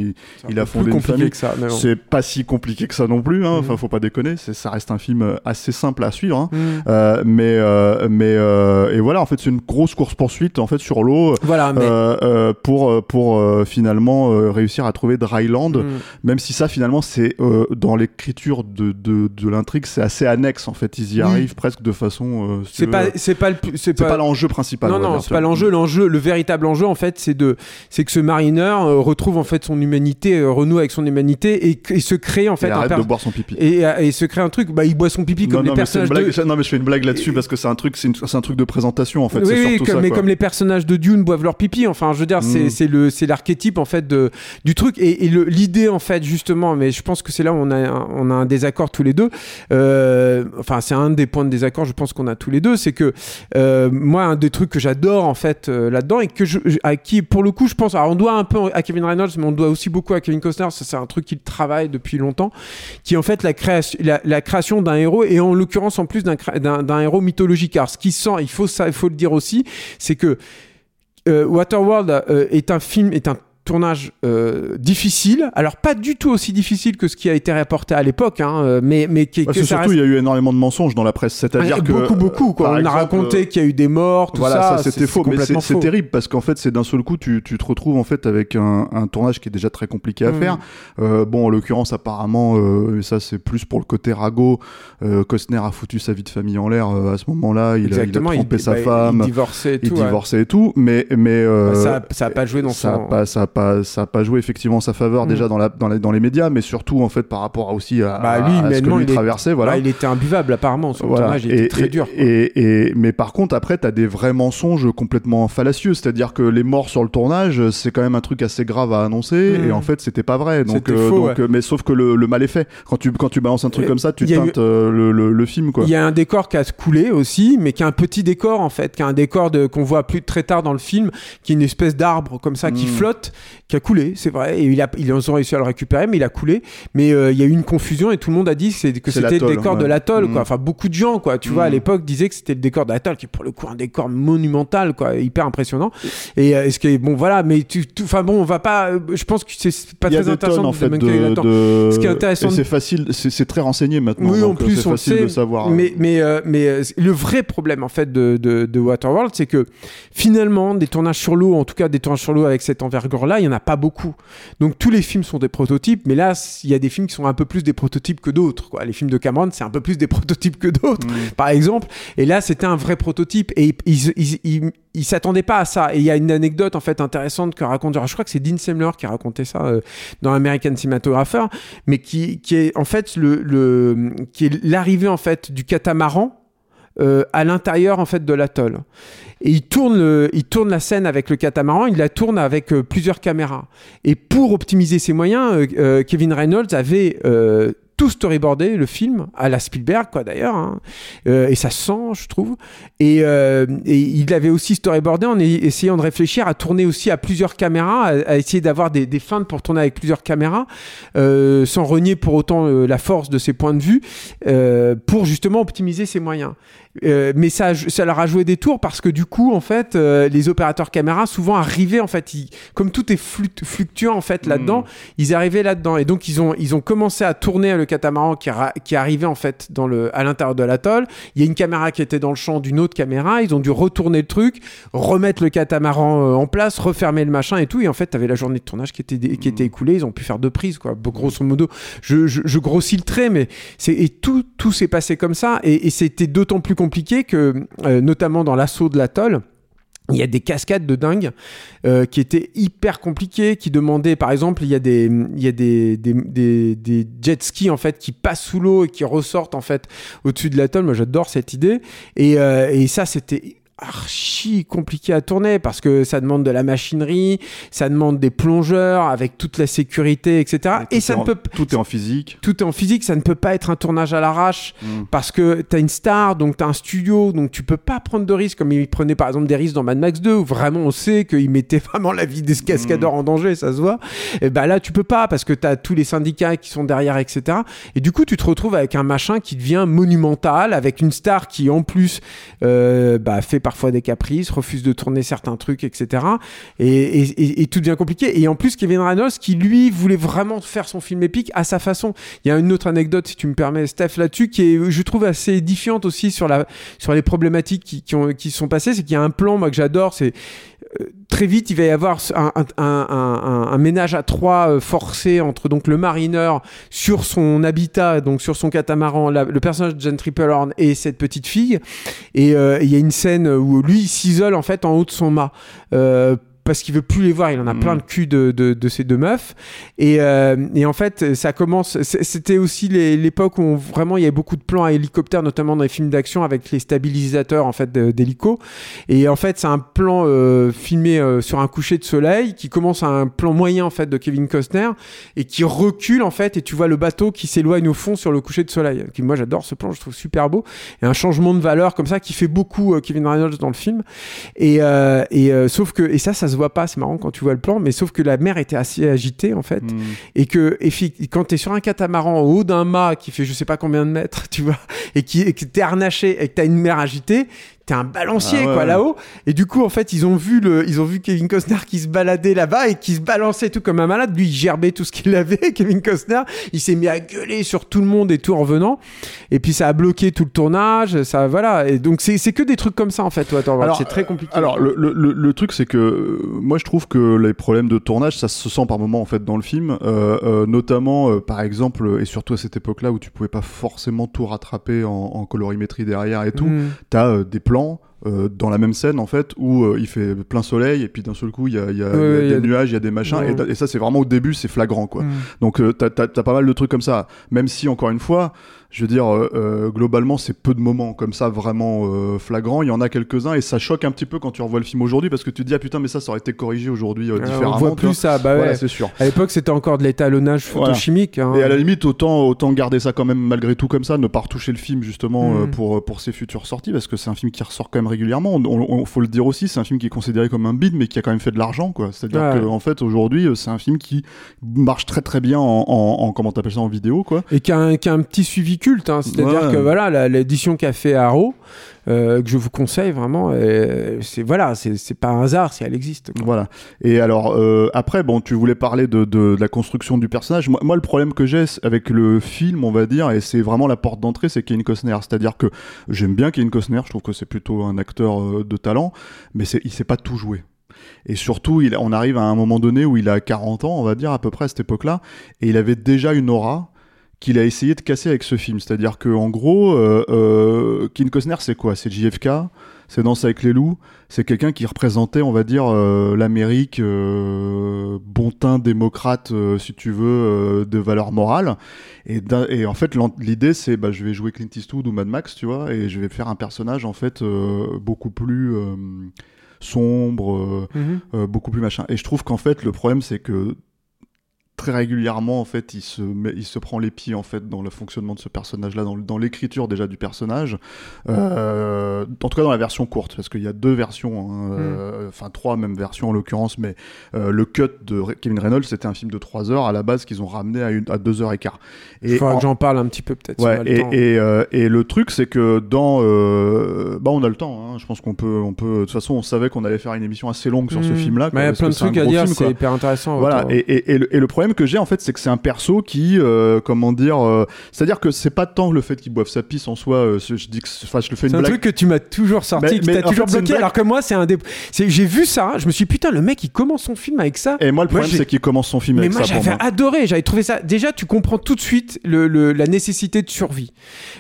S2: il
S3: peu
S2: a fondé une famille.
S3: bon.
S2: c'est pas si compliqué que ça non plus. Hein.
S3: Mhm.
S2: Enfin, faut pas déconner. C'est, ça reste un film euh, assez simple à suivre. Hein.
S3: Mm.
S2: Euh, mais euh, mais euh, et voilà en fait c'est une grosse course poursuite en fait sur l'eau
S3: Voilà, mais.
S2: pour pour finalement réussir à trouver Dryland
S3: Mm.
S2: même si ça finalement c'est dans l'écriture de, de, de l'intrigue c'est assez annexe en fait ils y arrivent presque de façon si
S3: C'est pas, c'est pas c'est pas,
S2: pas l'enjeu principal
S3: non non, c'est pas l'enjeu. L'enjeu, le véritable enjeu en fait, c'est de, c'est que ce marineur retrouve en fait son humanité, renoue avec son humanité et, et se crée en fait un
S2: arrête de boire son pipi
S3: et, euh, et se crée un truc. Bah, il boit son pipi
S2: non,
S3: comme
S2: non,
S3: les personnages
S2: blague,
S3: de.
S2: non mais je fais une blague là-dessus parce que c'est un truc c'est, une- c'est un truc de présentation en fait
S3: oui,
S2: c'est
S3: oui,
S2: surtout
S3: comme,
S2: ça
S3: mais
S2: quoi.
S3: comme les personnages de Dune boivent leur pipi. Enfin, je veux dire, c'est,
S2: Mm.
S3: c'est le, c'est l'archétype en fait de, du truc et, et le, l'idée en fait justement. Mais je pense que c'est là où on a, un, on a un désaccord tous les deux. Euh, enfin, c'est un des points de désaccord. Je pense qu'on a tous les deux, c'est que euh, moi, un des trucs que j'adore en fait euh, là-dedans et que je, à qui, pour le coup, je pense, alors on doit un peu à Kevin Reynolds, mais on doit aussi beaucoup à Kevin Costner. Ça, c'est un truc qu'il travaille depuis longtemps, qui est en fait la création, d'un héros et en l'occurrence en plus d'un, héros mythologique. Alors, ce qui sent, il faut ça, il faut le dire aussi, c'est que euh, Waterworld euh, est un film, est un tournage euh, difficile. Alors pas du tout aussi difficile que ce qui a été rapporté à l'époque, hein, euh, mais mais qui, que ça
S2: surtout,
S3: reste-
S2: il y a eu énormément de mensonges dans la presse. C'est-à-dire
S3: Ouais,
S2: que.
S3: beaucoup beaucoup quoi. On
S2: exemple,
S3: a raconté qu'il y a eu des morts, tout
S2: voilà,
S3: ça.
S2: ça, c'était faux, mais c'est terrible parce qu'en fait, c'est d'un seul coup, tu, tu te retrouves en fait avec un, un tournage qui est déjà très compliqué à
S3: Mm.
S2: faire. Euh, bon, en l'occurrence, apparemment, euh, ça c'est plus pour le côté ragot. Euh, Costner a foutu sa vie de famille en l'air euh, à ce moment-là. Il, a- il trompé sa
S3: bah,
S2: femme,
S3: il divorçait et
S2: il
S3: tout. ouais.
S2: divorçait et tout, mais mais euh,
S3: Bah, ça, a- ça a pas joué dans
S2: ça
S3: son.
S2: pas, ça a pas, ça a pas joué effectivement en sa faveur
S3: Mm.
S2: déjà dans, la, dans, la- dans les médias, mais surtout en fait par rapport à- aussi à,
S3: Bah, lui,
S2: à ce que lui
S3: il est-
S2: traversait. Voilà.
S3: Bah, il était imbuvable apparemment. Son
S2: Voilà.
S3: tournage était très
S2: et-
S3: dur.
S2: Et, et- mais par contre, après, t'as des vrais mensonges complètement fallacieux. C'est-à-dire que les morts sur le tournage, c'est quand même un truc assez grave à annoncer.
S3: Mm.
S2: Et en fait, c'était pas vrai. Donc,
S3: C'était faux,
S2: donc, euh, mais sauf que le, le mal est fait. Quand tu, quand tu balances un truc
S3: Et
S2: comme ça, tu
S3: eu-
S2: teintes euh, le, le, le film.
S3: Il y a un décor qui a coulé aussi, mais qui a un petit décor en fait, qui a un décor qu'on voit plus très tard dans le film, qui est une espèce d'arbre comme ça qui
S2: Mm.
S3: flotte, qui a coulé, c'est vrai. Et il a, ils ont réussi à le récupérer, mais il a coulé. Mais euh, il y a eu une confusion et tout le monde a dit que, c'était le décor de l'atoll,
S2: Mm.
S3: quoi. Enfin, beaucoup de gens, quoi. Tu vois, à
S2: Mm.
S3: l'époque disaient que c'était le décor de l'atoll, qui est pour le coup un décor monumental, quoi, hyper impressionnant. Et euh, ce qui est bon, voilà. Mais tu, enfin bon, on va pas. euh, Je pense que c'est pas
S2: Il y a
S3: très
S2: des
S3: intéressant
S2: tonnes, en
S3: de
S2: fait de, de-
S3: Ce qui est intéressant
S2: c'est facile c'est très renseigné maintenant
S3: Oui, en
S2: euh,
S3: plus,
S2: c'est facile
S3: sait.
S2: de savoir
S3: Mais, mais, euh, mais le vrai problème, en fait, de, de, de Waterworld, c'est que finalement, des tournages sur l'eau, en tout cas des tournages sur l'eau avec cette il n'y en a pas beaucoup. Donc tous les films sont des prototypes, mais là, il y a des films qui sont un peu plus des prototypes que d'autres. quoi. Les films de Cameron, c'est un peu plus des [LAUGHS] prototypes que d'autres,
S2: Mm.
S3: par exemple. Et là, c'était un vrai prototype. Et ils ils, ils, ils s'attendaient pas à ça. Et il y a une anecdote, en fait, intéressante que raconte, je crois que c'est Dean Semler qui a raconté ça euh, dans American Cinematographer, mais qui, qui est en fait le, le qui est l'arrivée en fait du catamaran euh, à l'intérieur en fait de l'atoll. Et il tourne, le- il tourne la scène avec le catamaran, il la tourne avec euh, plusieurs caméras. Et pour optimiser ses moyens, euh, euh, Kevin Reynolds avait tout storyboardé le film à la Spielberg quoi d'ailleurs hein. Et ça se sent je trouve et, il avait aussi storyboardé en essayant de réfléchir à tourner aussi à plusieurs caméras à, essayer d'avoir des, des feintes pour tourner avec plusieurs caméras sans renier pour autant la force de ses points de vue pour justement optimiser ses moyens euh, mais ça, ça leur a joué des tours parce que du coup, en fait, euh, les opérateurs caméra souvent arrivaient en fait, ils- comme tout est fluct- fluctuant en fait là-dedans, ils arrivaient là-dedans et donc ils ont ils ont commencé à tourner le catamaran qui qui arrivait en fait dans le à l'intérieur de l'atoll. Il y a une caméra qui était dans le champ d'une autre caméra. Ils ont dû retourner le truc, remettre le catamaran euh, en place, refermer le machin et tout. Et en fait, t'avais la journée de tournage qui était qui était écoulée. Ils ont pu faire deux prises quoi. Grosso modo, je, je, je grossis le trait, mais c'est et tout tout s'est passé comme ça et, et c'était d'autant plus compliqué que euh, notamment dans l'assaut de l'atoll. Il y a des cascades de dingue euh, qui étaient hyper compliquées, qui demandaient, par exemple, il y a des, il y a des, des, des, jet skis en fait qui passent sous l'eau et qui ressortent en fait au-dessus de l'atoll. Moi, j'adore cette idée. Et, euh, et ça, c'était archi compliqué à tourner parce que ça demande de la machinerie, ça demande des plongeurs avec toute la sécurité, etc. Et, ça ne
S2: en-
S3: peut
S2: Tout est en physique.
S3: tout est en physique, ça ne peut pas être un tournage à l'arrache
S2: Mm.
S3: parce que tu as une star, donc tu as un studio, donc tu peux pas prendre de risques comme il prenait par exemple des risques dans Mad Max 2 où vraiment on sait qu'il mettait [LAUGHS] vraiment la vie des cascadeurs en danger, ça se voit. Et bah là tu peux pas parce que tu as tous les syndicats qui sont derrière, etc. Et du coup tu te retrouves avec un machin qui devient monumental, avec une star qui en plus euh, bah, fait parfois des caprices, refuse de tourner certains trucs, etc. Et, et- tout devient compliqué. Et en plus Kevin Reynolds qui lui voulait vraiment faire son film épique à sa façon. Il y a une autre anecdote, si tu me permets, Steph, là-dessus, qui est, je trouve, assez édifiante aussi sur, la, sur les problématiques qui, qui, qui sont passées. C'est qu'il y a un plan, moi, que j'adore, c'est très vite, il va y avoir un, un, un, un- ménage à trois euh, forcé entre donc le marineur sur son habitat, donc sur son catamaran, le personnage de John Triplehorn et cette petite fille. Et euh, il y a une scène où lui, s'isole en fait en haut de son mât. Euh, parce qu'il veut plus les voir, il en a
S2: Mhm.
S3: plein le cul de, de, de ces deux meufs. Et, euh, et en fait, ça commence. C'était aussi l'époque où on- vraiment il y avait beaucoup de plans à hélicoptère, notamment dans les films d'action avec les stabilisateurs en fait d'hélico. Et en fait, c'est un plan euh, filmé euh, sur un coucher de soleil qui commence à un plan moyen en fait de Kevin Costner et qui recule en fait et tu vois le bateau qui s'éloigne au fond sur le coucher de soleil. Qui, moi, j'adore ce plan, je trouve super beau. Et un changement de valeur comme ça qui fait beaucoup Kevin Reynolds dans le film. Et, et sauf que et ça, ça se voit pas. C'est marrant quand tu vois le plan, mais sauf que la mer était assez agitée en fait
S2: Mm.
S3: et que effi- quand tu es sur un catamaran au haut d'un mât qui fait je sais pas combien de mètres, [LAUGHS] tu vois, et qui et que t'es harnaché et que t'as une mer agitée, un balancier
S2: Ah ouais,
S3: quoi
S2: ouais.
S3: là-haut. Et du coup en fait ils ont vu le, ils ont vu Kevin Costner qui se baladait là-bas et qui se balançait tout comme un malade. Lui il gerbait tout ce qu'il [LAUGHS] avait. Kevin Costner, il s'est mis à gueuler sur tout le monde et tout en revenant. Et puis ça a bloqué tout le tournage. Ça voilà. Et donc c'est c'est que des trucs comme ça en fait.
S2: Alors,
S3: C'est très compliqué.
S2: Alors le, le, truc c'est que euh, moi je trouve que les problèmes de tournage ça se sent par moments en fait dans le film, euh, euh, notamment euh, par exemple et surtout à cette époque-là où tu pouvais pas forcément tout rattraper en, en colorimétrie derrière et tout,
S3: Mm.
S2: t'as des plans blanc euh, dans la même scène en fait où euh, il fait plein soleil et puis d'un seul coup il y a, il y a-
S3: Ouais,
S2: il y a
S3: il y a
S2: des nuages il y a des machins
S3: Ouais.
S2: et, ça c'est vraiment au début c'est flagrant quoi
S3: Mm.
S2: donc euh, t'as, pas mal de trucs comme ça même si encore une fois je veux dire globalement c'est peu de moments comme ça vraiment flagrants il y en a quelques-uns et ça choque un petit peu quand tu revois le film aujourd'hui parce que tu te dis ah putain mais ça ça aurait été corrigé aujourd'hui Euh, différemment
S3: on voit plus ça. Bah ouais.
S2: Voilà, c'est sûr
S3: À l'époque, c'était encore de l'étalonnage
S2: Voilà.
S3: photochimique. hein.
S2: et à la limite, autant, autant garder ça quand même malgré tout comme ça, ne pas retoucher le film justement
S3: Mm.
S2: pour, pour ses futures sorties, parce que c'est un film qui ressort quand même régulièrement. On, on- faut le dire aussi, c'est un film qui est considéré comme un bid, mais qui a quand même fait de l'argent, quoi. C'est-à-dire
S3: Ouais.
S2: que en fait, aujourd'hui, euh, c'est un film qui marche très très bien en, en, en- comment t'appelles ça, en vidéo, quoi.
S3: et qui a, un, qui a un petit suivi culte. hein. C'est-à-dire
S2: Ouais.
S3: que voilà, l'édition qu'a fait Arrow, euh, que je vous conseille vraiment, euh, c'est voilà, c'est pas un hasard si elle existe.
S2: Voilà. Et alors, euh, après, bon, tu voulais parler de, la construction du personnage. Moi, le problème que j'ai avec le film, on va dire, et c'est vraiment la porte d'entrée, c'est Kevin Costner. C'est-à-dire que j'aime bien Kevin Costner, je trouve que c'est plutôt un acteur de talent, mais il sait pas tout jouer. Et surtout, il, on arrive à un moment donné où il a 40 ans, on va dire, à peu près à cette époque-là, et il avait déjà une aura qu'il a essayé de casser avec ce film. C'est-à-dire que en gros, euh, euh, Kevin Costner, c'est quoi? C'est JFK c'est Danse avec les loups? C'est quelqu'un qui représentait, on va dire, euh, l'Amérique euh, bon teint démocrate, euh, si tu veux, euh, de valeur morale. Et, et en fait, l'idée, c'est, bah, je vais jouer Clint Eastwood ou Mad Max, tu vois, et je vais faire un personnage en fait euh, beaucoup plus euh, sombre, euh, beaucoup plus machin. Et je trouve qu'en fait, le problème, c'est que très régulièrement, en fait, il se, met- il se prend les pieds en fait dans le fonctionnement de ce personnage-là, dans, le- dans l'écriture déjà du personnage. Euh, en tout cas, dans la version courte, parce qu'il y a deux versions, hein, euh, enfin trois même versions en l'occurrence, mais euh, le cut de Kevin Reynolds, c'était un film de 3 heures à la base qu'ils ont ramené à, une, à 2 heures et quart.
S3: Il
S2: Et
S3: faudra
S2: en-
S3: que j'en parle un petit peu peut-être.
S2: Ouais,
S3: a le
S2: et, et, et le truc, c'est que dans. bah, on a le temps, hein. je pense qu'on peut, on peut. De toute façon, on savait qu'on allait faire une émission assez longue sur ce
S3: Mhm.
S2: film-là. quoi,
S3: Mais il y a plein de trucs à dire,
S2: film,
S3: c'est hyper intéressant.
S2: Voilà, et, et, et le, et le problème que j'ai en fait, c'est que c'est un perso qui, euh, comment dire, euh, c'est-à-dire que c'est pas tant le fait qu'il boive sa pisse en soi, euh, je je dis que, c'est- enfin, je le fais une
S3: C'est un
S2: blague.
S3: truc que tu m'as toujours sorti,
S2: Mais-
S3: que
S2: mais
S3: t'as
S2: en
S3: toujours
S2: fait, c'est une
S3: bloqué,
S2: blague.
S3: alors que moi, c'est un des. c'est- J'ai vu ça, je me suis dit, putain, le mec, il commence son film avec ça.
S2: Et moi, le
S3: Moi,
S2: problème,
S3: j'ai-
S2: c'est qu'il commence son film
S3: Mais
S2: avec
S3: moi,
S2: ça pour
S3: j'avais
S2: moi.
S3: adoré, j'avais trouvé ça. Déjà, tu comprends tout de suite le, le- la nécessité de survie.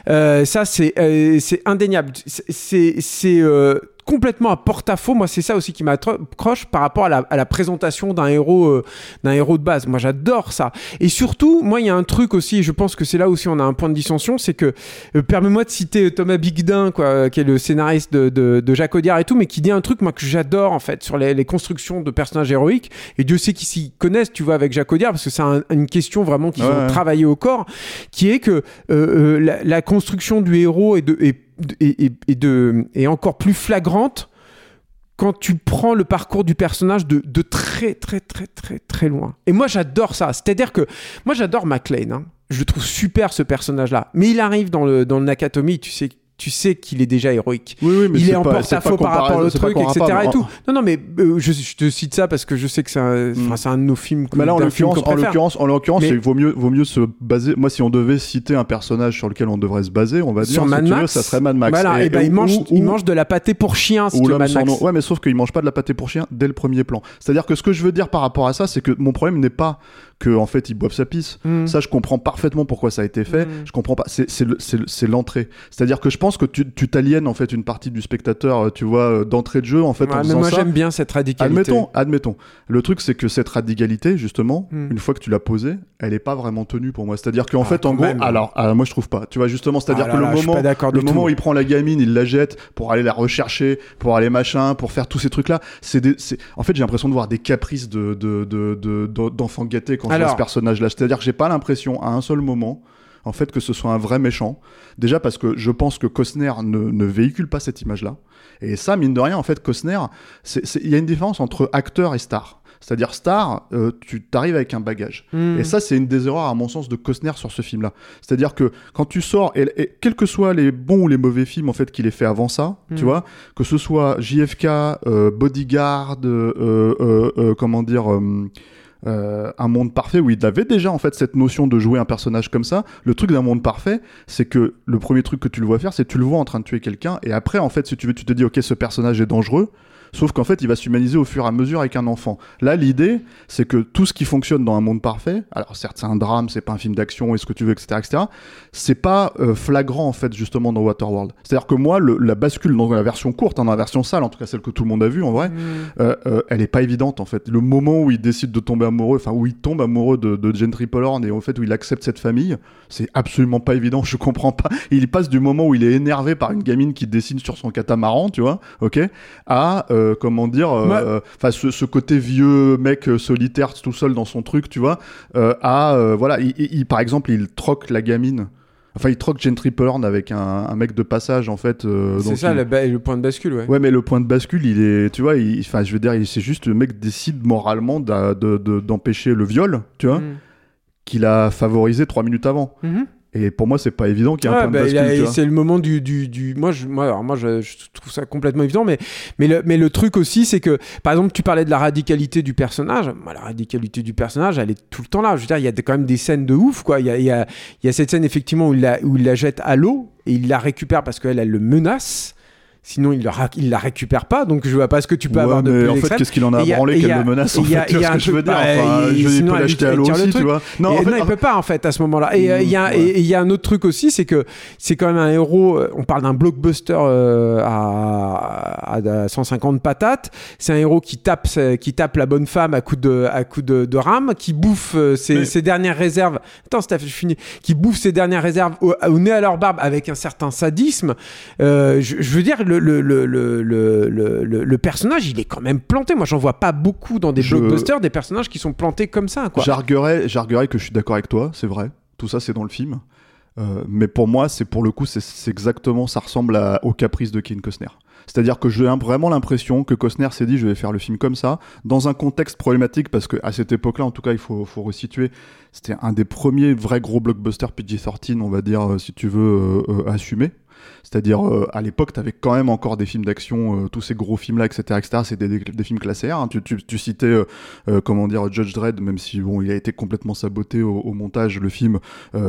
S3: Euh, ça, c'est euh, c'est indéniable. C'est- C'est c'est, euh, complètement à porte-à-faux. Moi, c'est ça aussi qui m'accroche par rapport à la, à la présentation d'un héros, euh, d'un héros de base. Moi, j'adore ça. Et surtout, moi, il y a un truc aussi, et je pense que c'est là aussi on a un point de dissension, c'est que, euh, permets-moi de citer Thomas Bigdin, quoi, euh, qui est le scénariste de, de, de Jacques Audiard et tout, mais qui dit un truc, moi, que j'adore, en fait, sur les, les constructions de personnages héroïques. Et Dieu sait qu'ils s'y connaissent, tu vois, avec Jacques Audiard, parce que c'est un- une question vraiment qu'ils
S2: Ouais,
S3: ont
S2: ouais.
S3: travaillé au corps, qui est que euh, euh, la, la construction du héros est, de, est, est de, est encore plus flagrante quand tu prends le parcours du personnage de, de très très très très très loin. Et moi j'adore ça. C'est-à-dire que moi j'adore McLean. hein. Je trouve super ce personnage-là. Mais il arrive dans le, dans le Nakatomi, tu sais, tu sais qu'il est déjà héroïque.
S2: Oui, oui, mais
S3: il est en porte-à-faux par rapport au truc, etc. Et tout. Non, non, mais euh, je, je te cite ça parce que je sais que c'est un,
S2: Mm.
S3: un de nos films. que-
S2: Mais là, en l'occurrence, en l'occurrence, en l'occurrence,
S3: Mais-
S2: il vaut mieux, vaut mieux se baser. Moi, si on devait citer un personnage sur lequel on devrait se baser, on va dire,
S3: Sur Mad
S2: veux,
S3: Max,
S2: ça serait Mad Max.
S3: Voilà, et, ben, il,
S2: ou-
S3: mange,
S2: ou-
S3: il mange de la pâté pour chien, si tu Mad Max.
S2: Ouais, mais sauf qu'il mange pas de la pâté pour chien dès le premier plan. C'est-à-dire que ce que je veux dire par rapport à ça, c'est que mon problème n'est pas que en fait il boive sa pisse.
S3: Mm.
S2: Ça, je comprends parfaitement pourquoi ça a été fait.
S3: Mm.
S2: Je comprends pas. C'est c'est le- c'est le- c'est l'entrée. C'est-à-dire que je pense que tu tu t'aliènes en fait une partie du spectateur, euh, tu vois, euh, d'entrée de jeu en fait
S3: Ouais,
S2: en
S3: mais
S2: faisant
S3: moi j'aime bien cette radicalité.
S2: Admettons, admettons. Le truc, c'est que cette radicalité, justement,
S3: Hmm.
S2: une fois que tu l'as posée, elle est pas vraiment tenue pour moi. C'est-à-dire qu'en
S3: Ah,
S2: fait, en gros,
S3: même.
S2: alors, ah, moi je trouve pas. Tu vois, justement, c'est-à-dire
S3: Ah là
S2: que le
S3: là,
S2: moment, le moment
S3: tout.
S2: où il prend la gamine, il la jette pour aller la rechercher, pour aller machin, pour faire tous ces trucs-là, c'est des, c'est- en fait, j'ai l'impression de voir des caprices de, de, de, de- de- d'enfants gâtés quand je
S3: Alors.
S2: vois ce personnage-là. C'est-à-dire que j'ai pas l'impression à un seul moment. En fait, que ce soit un vrai méchant. Déjà parce que je pense que Costner ne, ne véhicule pas cette image-là. Et ça, mine de rien, en fait, Costner, il y a une différence entre acteur et star. C'est-à-dire star, euh, tu t'arrives avec un bagage.
S3: Mm.
S2: Et ça, c'est une des erreurs, à mon sens, de Costner sur ce film-là. C'est-à-dire que quand tu sors, et, et quels que soient les bons ou les mauvais films en fait qu'il ait fait avant ça, tu vois, que ce soit JFK, euh, Bodyguard, euh, euh, euh, comment dire. Euh, un monde parfait où il avait déjà en fait cette notion de jouer un personnage comme ça. Le truc d'un monde parfait, c'est que le premier truc que tu le vois faire, c'est tu le vois en train de tuer quelqu'un et après en fait si tu veux tu te dis ok ce personnage est dangereux. Sauf qu'en fait, il va s'humaniser au fur et à mesure avec un enfant. Là, l'idée, c'est que tout ce qui fonctionne dans un monde parfait, alors certes, c'est un drame, c'est pas un film d'action, et ce que tu veux, etc., etc., c'est pas euh, flagrant, en fait, justement, dans Waterworld. C'est-à-dire que moi, le- la bascule dans la version courte, hein, dans la version sale, en tout cas celle que tout le monde a vue, en vrai,
S3: Mm.
S2: euh, euh, elle est pas évidente en fait. Le moment où il décide de tomber amoureux, enfin où il tombe amoureux de, de Jane Triplehorn et au fait où il accepte cette famille, c'est absolument pas évident. [LAUGHS] Je comprends pas. Il passe du moment où il est énervé par une gamine qui dessine sur son catamaran, tu vois, ok, à euh, comment dire, euh, ce, ce côté vieux mec euh, solitaire tout seul dans son truc, tu vois, à voilà, il, par exemple il troque la gamine. Enfin, il troque Jane Triplehorn avec un, un mec de passage, en fait. euh,
S3: C'est ça
S2: il-
S3: le, point de bascule, ouais.
S2: Ouais, mais le point de bascule, il est, tu vois, il- enfin, je veux dire, c'est juste le mec décide moralement d'empêcher le viol, tu vois,
S3: Mm.
S2: qu'il a favorisé trois minutes avant.
S3: Mhm.
S2: Et pour moi, c'est pas évident qu'il y ait un
S3: Ouais,
S2: point
S3: bah,
S2: de bascule,
S3: c'est le moment du, du, du- moi je moi, alors moi je, je trouve ça complètement évident mais mais le, mais le truc aussi c'est que par exemple tu parlais de la radicalité du personnage. Moi, la radicalité du personnage elle est tout le temps là. Je veux dire il y a quand même des scènes de ouf quoi. Il y a, il y a, il y a cette scène effectivement où il la, où il la jette à l'eau et il la récupère parce qu'elle elle le menace Sinon, il, il la récupère pas, donc je vois pas ce que tu peux
S2: Ouais,
S3: avoir de
S2: mais
S3: plus
S2: en fait, qu'est-ce qu'il en a
S3: Et
S2: branlé
S3: et y
S2: qu'elle
S3: a-
S2: le menace en
S3: et y a-
S2: fait
S3: et
S2: Tu vois ce que je veux dire Enfin,
S3: il-
S2: je- Il
S3: sinon,
S2: peut
S3: elle
S2: l'acheter à l'eau aussi, tu vois.
S3: Non, et
S2: en fait,
S3: non, il peut pas en fait à ce moment-là. Et euh, il y a et-
S2: ouais.
S3: et il y a un autre truc aussi, c'est que c'est quand même un héros. euh, On parle d'un blockbuster euh, à, à 150 patates. C'est un héros qui tape qui tape la bonne femme à coup de à coup de, de rame, qui bouffe ses,
S2: Mais-
S3: ses dernières réserves. Attends, Steph, je finis. Qui bouffe ses dernières réserves au, au nez à leur barbe avec un certain sadisme. Euh, je, je veux dire le personnage, il est quand même planté. Moi, j'en vois pas beaucoup dans des
S2: Je-
S3: blockbusters des personnages qui sont plantés comme ça. Quoi.
S2: J'arguerais, j'arguerais que je suis d'accord avec toi, c'est vrai. Tout ça, c'est dans le film. Euh, mais pour moi, c'est pour le coup, c'est c'est exactement, ça ressemble à, au caprice de Kevin Costner. C'est-à-dire que j'ai vraiment l'impression que Costner s'est dit, je vais faire le film comme ça, dans un contexte problématique, parce que à cette époque-là, en tout cas, il faut, faut resituer, c'était un des premiers vrais gros blockbusters PG-13, on va dire, euh, si tu veux, euh, euh, assumé. C'est-à-dire, euh, à l'époque, t'avais quand même encore des films d'action, euh, tous ces gros films-là, etc., etc. C'était des, des films classés R. hein. Tu, tu, tu citais, euh, comment dire, Judge Dredd, même si bon, il a été complètement saboté au, au montage. Le film,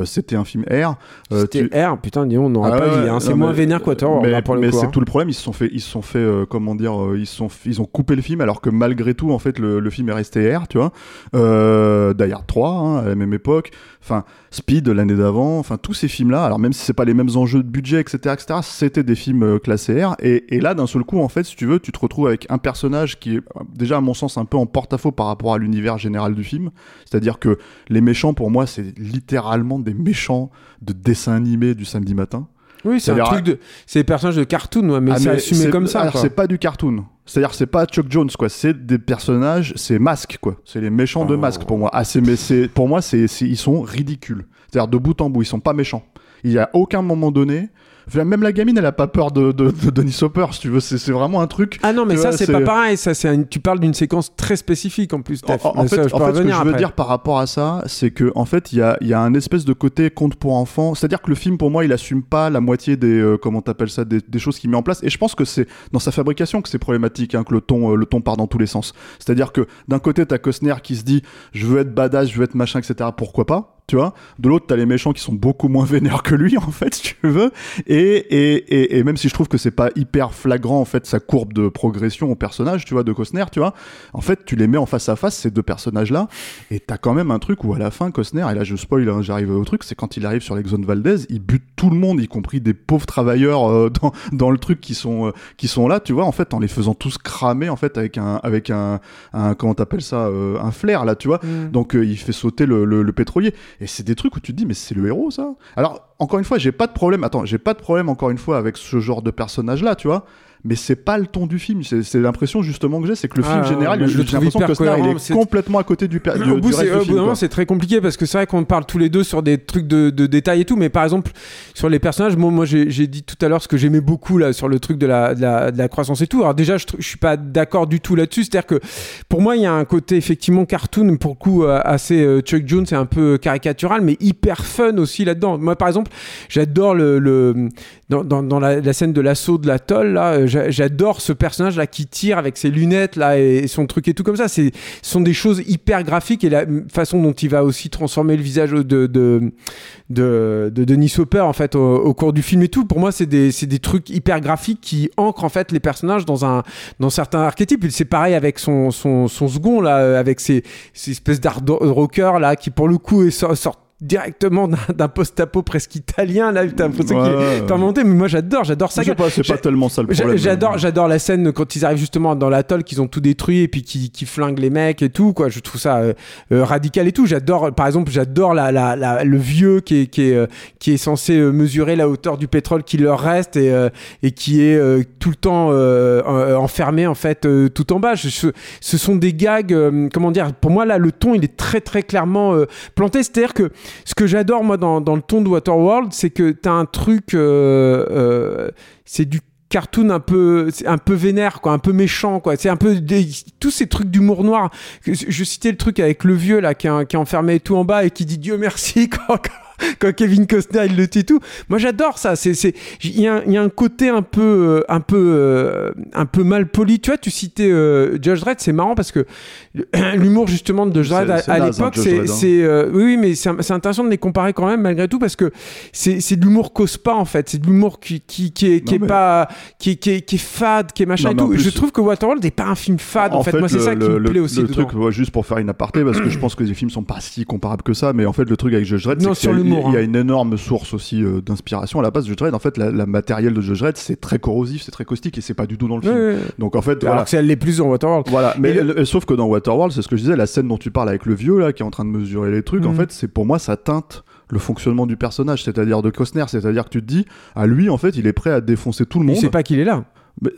S2: c'était un film R.
S3: C'était
S2: tu-
S3: R, putain, dis, on n'aurait
S2: Ah
S3: pas dit. hein. C'est moins vénère qu'Waterworld
S2: mais,
S3: le
S2: mais c'est
S3: hein.
S2: tout le problème. Ils se sont fait, ils se sont fait, comment dire, ils sont, ils ont coupé le film alors que malgré tout, en fait, le, le film est resté R, tu vois. Hard 3, hein, à la même époque. Enfin, Speed l'année d'avant. Enfin, tous ces films-là. Alors même si c'est pas les mêmes enjeux de budget, etc., etc., c'était des films euh, classés R. Et, là, d'un seul coup, en fait, si tu veux, tu te retrouves avec un personnage qui est euh, déjà, à mon sens, un peu en porte-à-faux par rapport à l'univers général du film. C'est-à-dire que les méchants, pour moi, c'est littéralement des méchants de dessins animés du samedi matin.
S3: Oui, c'est un truc de. C'est des personnages de cartoon, ouais, mais
S2: Ah,
S3: c'est assumé comme ça.
S2: Alors c'est pas du cartoon. C'est-à-dire c'est pas Chuck Jones quoi. C'est des personnages, c'est masques quoi. C'est les méchants de
S3: Oh.
S2: masques pour moi. Ah c'est mais c'est pour moi c'est c'est- ils sont ridicules. C'est-à-dire de bout en bout ils sont pas méchants. Il y a aucun moment donné. Même la gamine elle a pas peur de de, de Denis Hopper si tu veux. C'est vraiment un truc.
S3: Ah non, mais ça, c'est pas pareil. Ça, c'est un- Tu parles d'une séquence très spécifique en plus,
S2: En, fait,
S3: ça,
S2: en
S3: peux
S2: fait, ce que je veux
S3: après.
S2: dire par rapport à ça, c'est que en fait, il y a, il y a un espèce de côté conte pour enfants. C'est-à-dire que le film, pour moi, il assume pas la moitié des euh, comment t'appelles ça, des, des choses qu'il met en place. Et je pense que c'est dans sa fabrication que c'est problématique, hein, que le ton, euh, le ton part dans tous les sens. C'est-à-dire que d'un côté, t'as Costner qui se dit, je veux être badass, je veux être machin, etc. Pourquoi pas tu vois de l'autre t'as les méchants qui sont beaucoup moins vénères que lui [LAUGHS] en fait si tu veux et, et, et, et même si je trouve que c'est pas hyper flagrant en fait sa courbe de progression au personnage tu vois de Costner tu vois en fait tu les mets en face à face ces deux personnages là et t'as quand même un truc où à la fin Costner et là je spoil hein, j'arrive au truc c'est quand il arrive sur l'Exxon Valdez il bute tout le monde y compris des pauvres travailleurs euh, [LAUGHS] dans, dans le truc qui sont euh, qui sont là tu vois en fait en les faisant tous cramer en fait avec un avec un, un comment t'appelles ça euh, un flair là tu vois
S3: Mm.
S2: donc il fait sauter le, le, le pétrolier. Et c'est des trucs où tu te dis, mais c'est le héros ça. Alors, encore une fois, j'ai pas de problème, attends, j'ai pas de problème encore une fois avec ce genre de personnage-là, tu vois mais c'est pas le ton du film. C'est l'impression justement que j'ai, c'est que le
S3: Ah,
S2: film général, j'ai l'impression que Costner, il est
S3: c'est-
S2: complètement à côté du, per- du,
S3: bout,
S2: reste du film. quoi.
S3: c'est très compliqué parce que c'est vrai qu'on parle tous les deux sur des trucs de, de détails et tout, mais par exemple, sur les personnages, moi, moi j'ai, dit tout à l'heure ce que j'aimais beaucoup là sur le truc de la, de la, de la croissance et tout. Alors, déjà, je, je suis pas d'accord du tout là-dessus. C'est-à-dire que pour moi, il y a un côté effectivement cartoon, pour le coup, euh, assez euh, Chuck Jones, c'est un peu caricatural, mais hyper fun aussi là-dedans. Moi, par exemple, j'adore le. le dans, dans, dans la, la scène de l'assaut de l'atoll, là, euh, j'adore ce personnage là qui tire avec ses lunettes là et, son truc et tout comme ça. C'est ce sont des choses hyper graphiques et la façon dont il va aussi transformer le visage de de, de, de, de Denis Hopper en fait au, cours du film et tout. Pour moi, c'est des, c'est des trucs hyper graphiques qui ancrent en fait les personnages dans un dans certains archétypes. C'est pareil avec son, son, son second là, avec ces, ces espèces d'art rocker là qui pour le coup est sort, sort directement d'un post-apo presque italien là. T'as l'impression qu'il
S2: Ouais,
S3: est
S2: ouais.
S3: fermenté, mais moi j'adore, j'adore ça.
S2: Je pas, c'est
S3: J'ai-
S2: pas tellement ça le problème.
S3: J'adore, j'adore la scène quand ils arrivent justement dans l'atoll, qu'ils ont tout détruit et puis qui, qui flinguent les mecs et tout quoi. Je trouve ça euh, euh, radical et tout. J'adore, par exemple, j'adore la, la, la- le vieux qui est qui est euh, qui est censé euh, mesurer la hauteur du pétrole qui leur reste et euh, et qui est euh, tout le temps enfermé en fait euh, tout en bas. Je- ce, ce sont des gags, euh, comment dire Pour moi là, le ton il est très très clairement euh, planté. C'est-à-dire que ce que j'adore moi dans, dans le ton de Waterworld, c'est que t'as un truc, euh, euh, c'est du cartoon un peu un peu vénère quoi un peu méchant quoi. C'est un peu des- tous ces trucs d'humour noir. Je citais le truc avec le vieux là qui est, qui tout en bas et qui dit Dieu merci [LAUGHS] quand, [LAUGHS] quand Kevin Costner il le tue tout. Moi j'adore ça. C'est c'est il y, a un- il y a un côté un peu euh, un peu euh, un peu mal poli. Tu vois, tu citais euh, Judge Dredd, c'est marrant parce que [CLEARS THROAT] l'humour justement de Judge Dredd à,
S2: hein,
S3: l'époque c'est
S2: hein.
S3: c'est euh, oui oui mais c'est intéressant de les comparer quand même malgré tout parce que c'est c'est de l'humour cause pas en fait. C'est de l'humour qui qui qui est qui
S2: Non,
S3: est pas qui est, qui est qui est fade, qui est machin
S2: Non,
S3: et tout.
S2: plus-
S3: Je trouve que Waterworld n'est pas un film fade en, fait. Moi c'est ça qui
S2: le-
S3: me plaît
S2: le-
S3: aussi
S2: Le
S3: dedans.
S2: truc, ouais, juste pour faire une aparté, parce que je pense que les films sont pas si comparables que ça, mais en fait, le truc avec Judge Dredd, c'est
S3: L'humour,
S2: il y a
S3: hein.
S2: une énorme source aussi euh, d'inspiration à la base de Judge Dredd. En fait, la, la matériel de Judge Dredd, c'est très corrosif, c'est très caustique, et c'est pas du tout dans le film.
S3: ouais.
S2: Donc en fait,
S3: Alors
S2: voilà.
S3: que c'est- elle l'est plus dans Waterworld.
S2: Voilà, mais
S3: le-
S2: euh, sauf que dans Waterworld, c'est ce que je disais, la scène dont tu parles avec le vieux là, qui est en train de mesurer les trucs, en
S3: Mhm.
S2: fait, c'est pour moi ça teinte le fonctionnement du personnage, c'est-à-dire de Costner, c'est-à-dire que tu te dis, à lui, en fait, il est prêt à défoncer tout le
S3: Il
S2: monde.
S3: sait pas qu'il est là.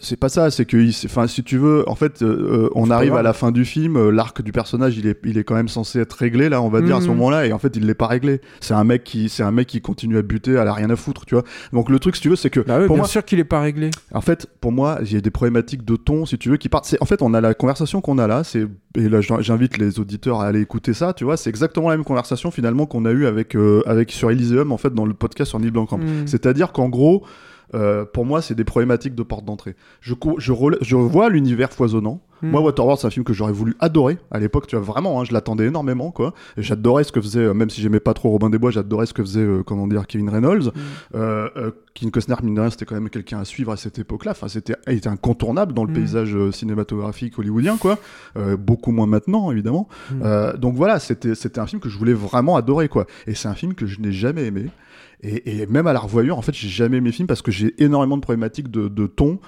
S2: C'est pas ça, c'est que, enfin, si tu veux, en fait, euh, euh, on arrive à la fin du film, euh, l'arc du personnage, il est, il est quand même censé être réglé là, on va dire à ce
S3: Mhm.
S2: moment-là, et en fait, il l'est pas réglé. C'est un mec qui, c'est un mec qui continue à buter, elle a rien à foutre, tu vois. Donc le truc, si tu veux, c'est que
S3: Bah oui,
S2: pour
S3: bien
S2: moi,
S3: sûr qu'il est pas réglé.
S2: en fait, pour moi, il y a des problématiques de ton, si tu veux, qui partent. En fait, on a la conversation qu'on a là, c'est et là j'in- j'invite les auditeurs à aller écouter ça, tu vois, c'est exactement la même conversation finalement qu'on a eu avec euh, avec sur Elysium en fait dans le podcast sur Neil Blomkamp.
S3: Mm.
S2: C'est-à-dire qu'en gros, pour moi, c'est des problématiques de porte d'entrée. Je, je vois l'univers foisonnant.
S3: Mm.
S2: Moi, Waterworld, c'est un film que j'aurais voulu adorer à l'époque. Tu vois, vraiment, hein, je l'attendais énormément, quoi. Et j'adorais ce que faisait, euh, même si j'aimais pas trop Robin des Bois, j'adorais ce que faisait, euh, comment dire, Kevin Reynolds. Euh, euh, Kevin Costner, mine de rien, c'était quand même quelqu'un à suivre à cette époque-là. Enfin, c'était, il était incontournable dans le
S3: Mm.
S2: paysage euh, cinématographique hollywoodien, quoi. Euh, beaucoup moins maintenant, évidemment.
S3: Mm.
S2: Euh, donc voilà, c'était, c'était un film que je voulais vraiment adorer, quoi. Et c'est un film que je n'ai jamais aimé. Et, et même à la revoyure, en fait, j'ai jamais aimé le film parce que j'ai énormément de problématiques de, de ton,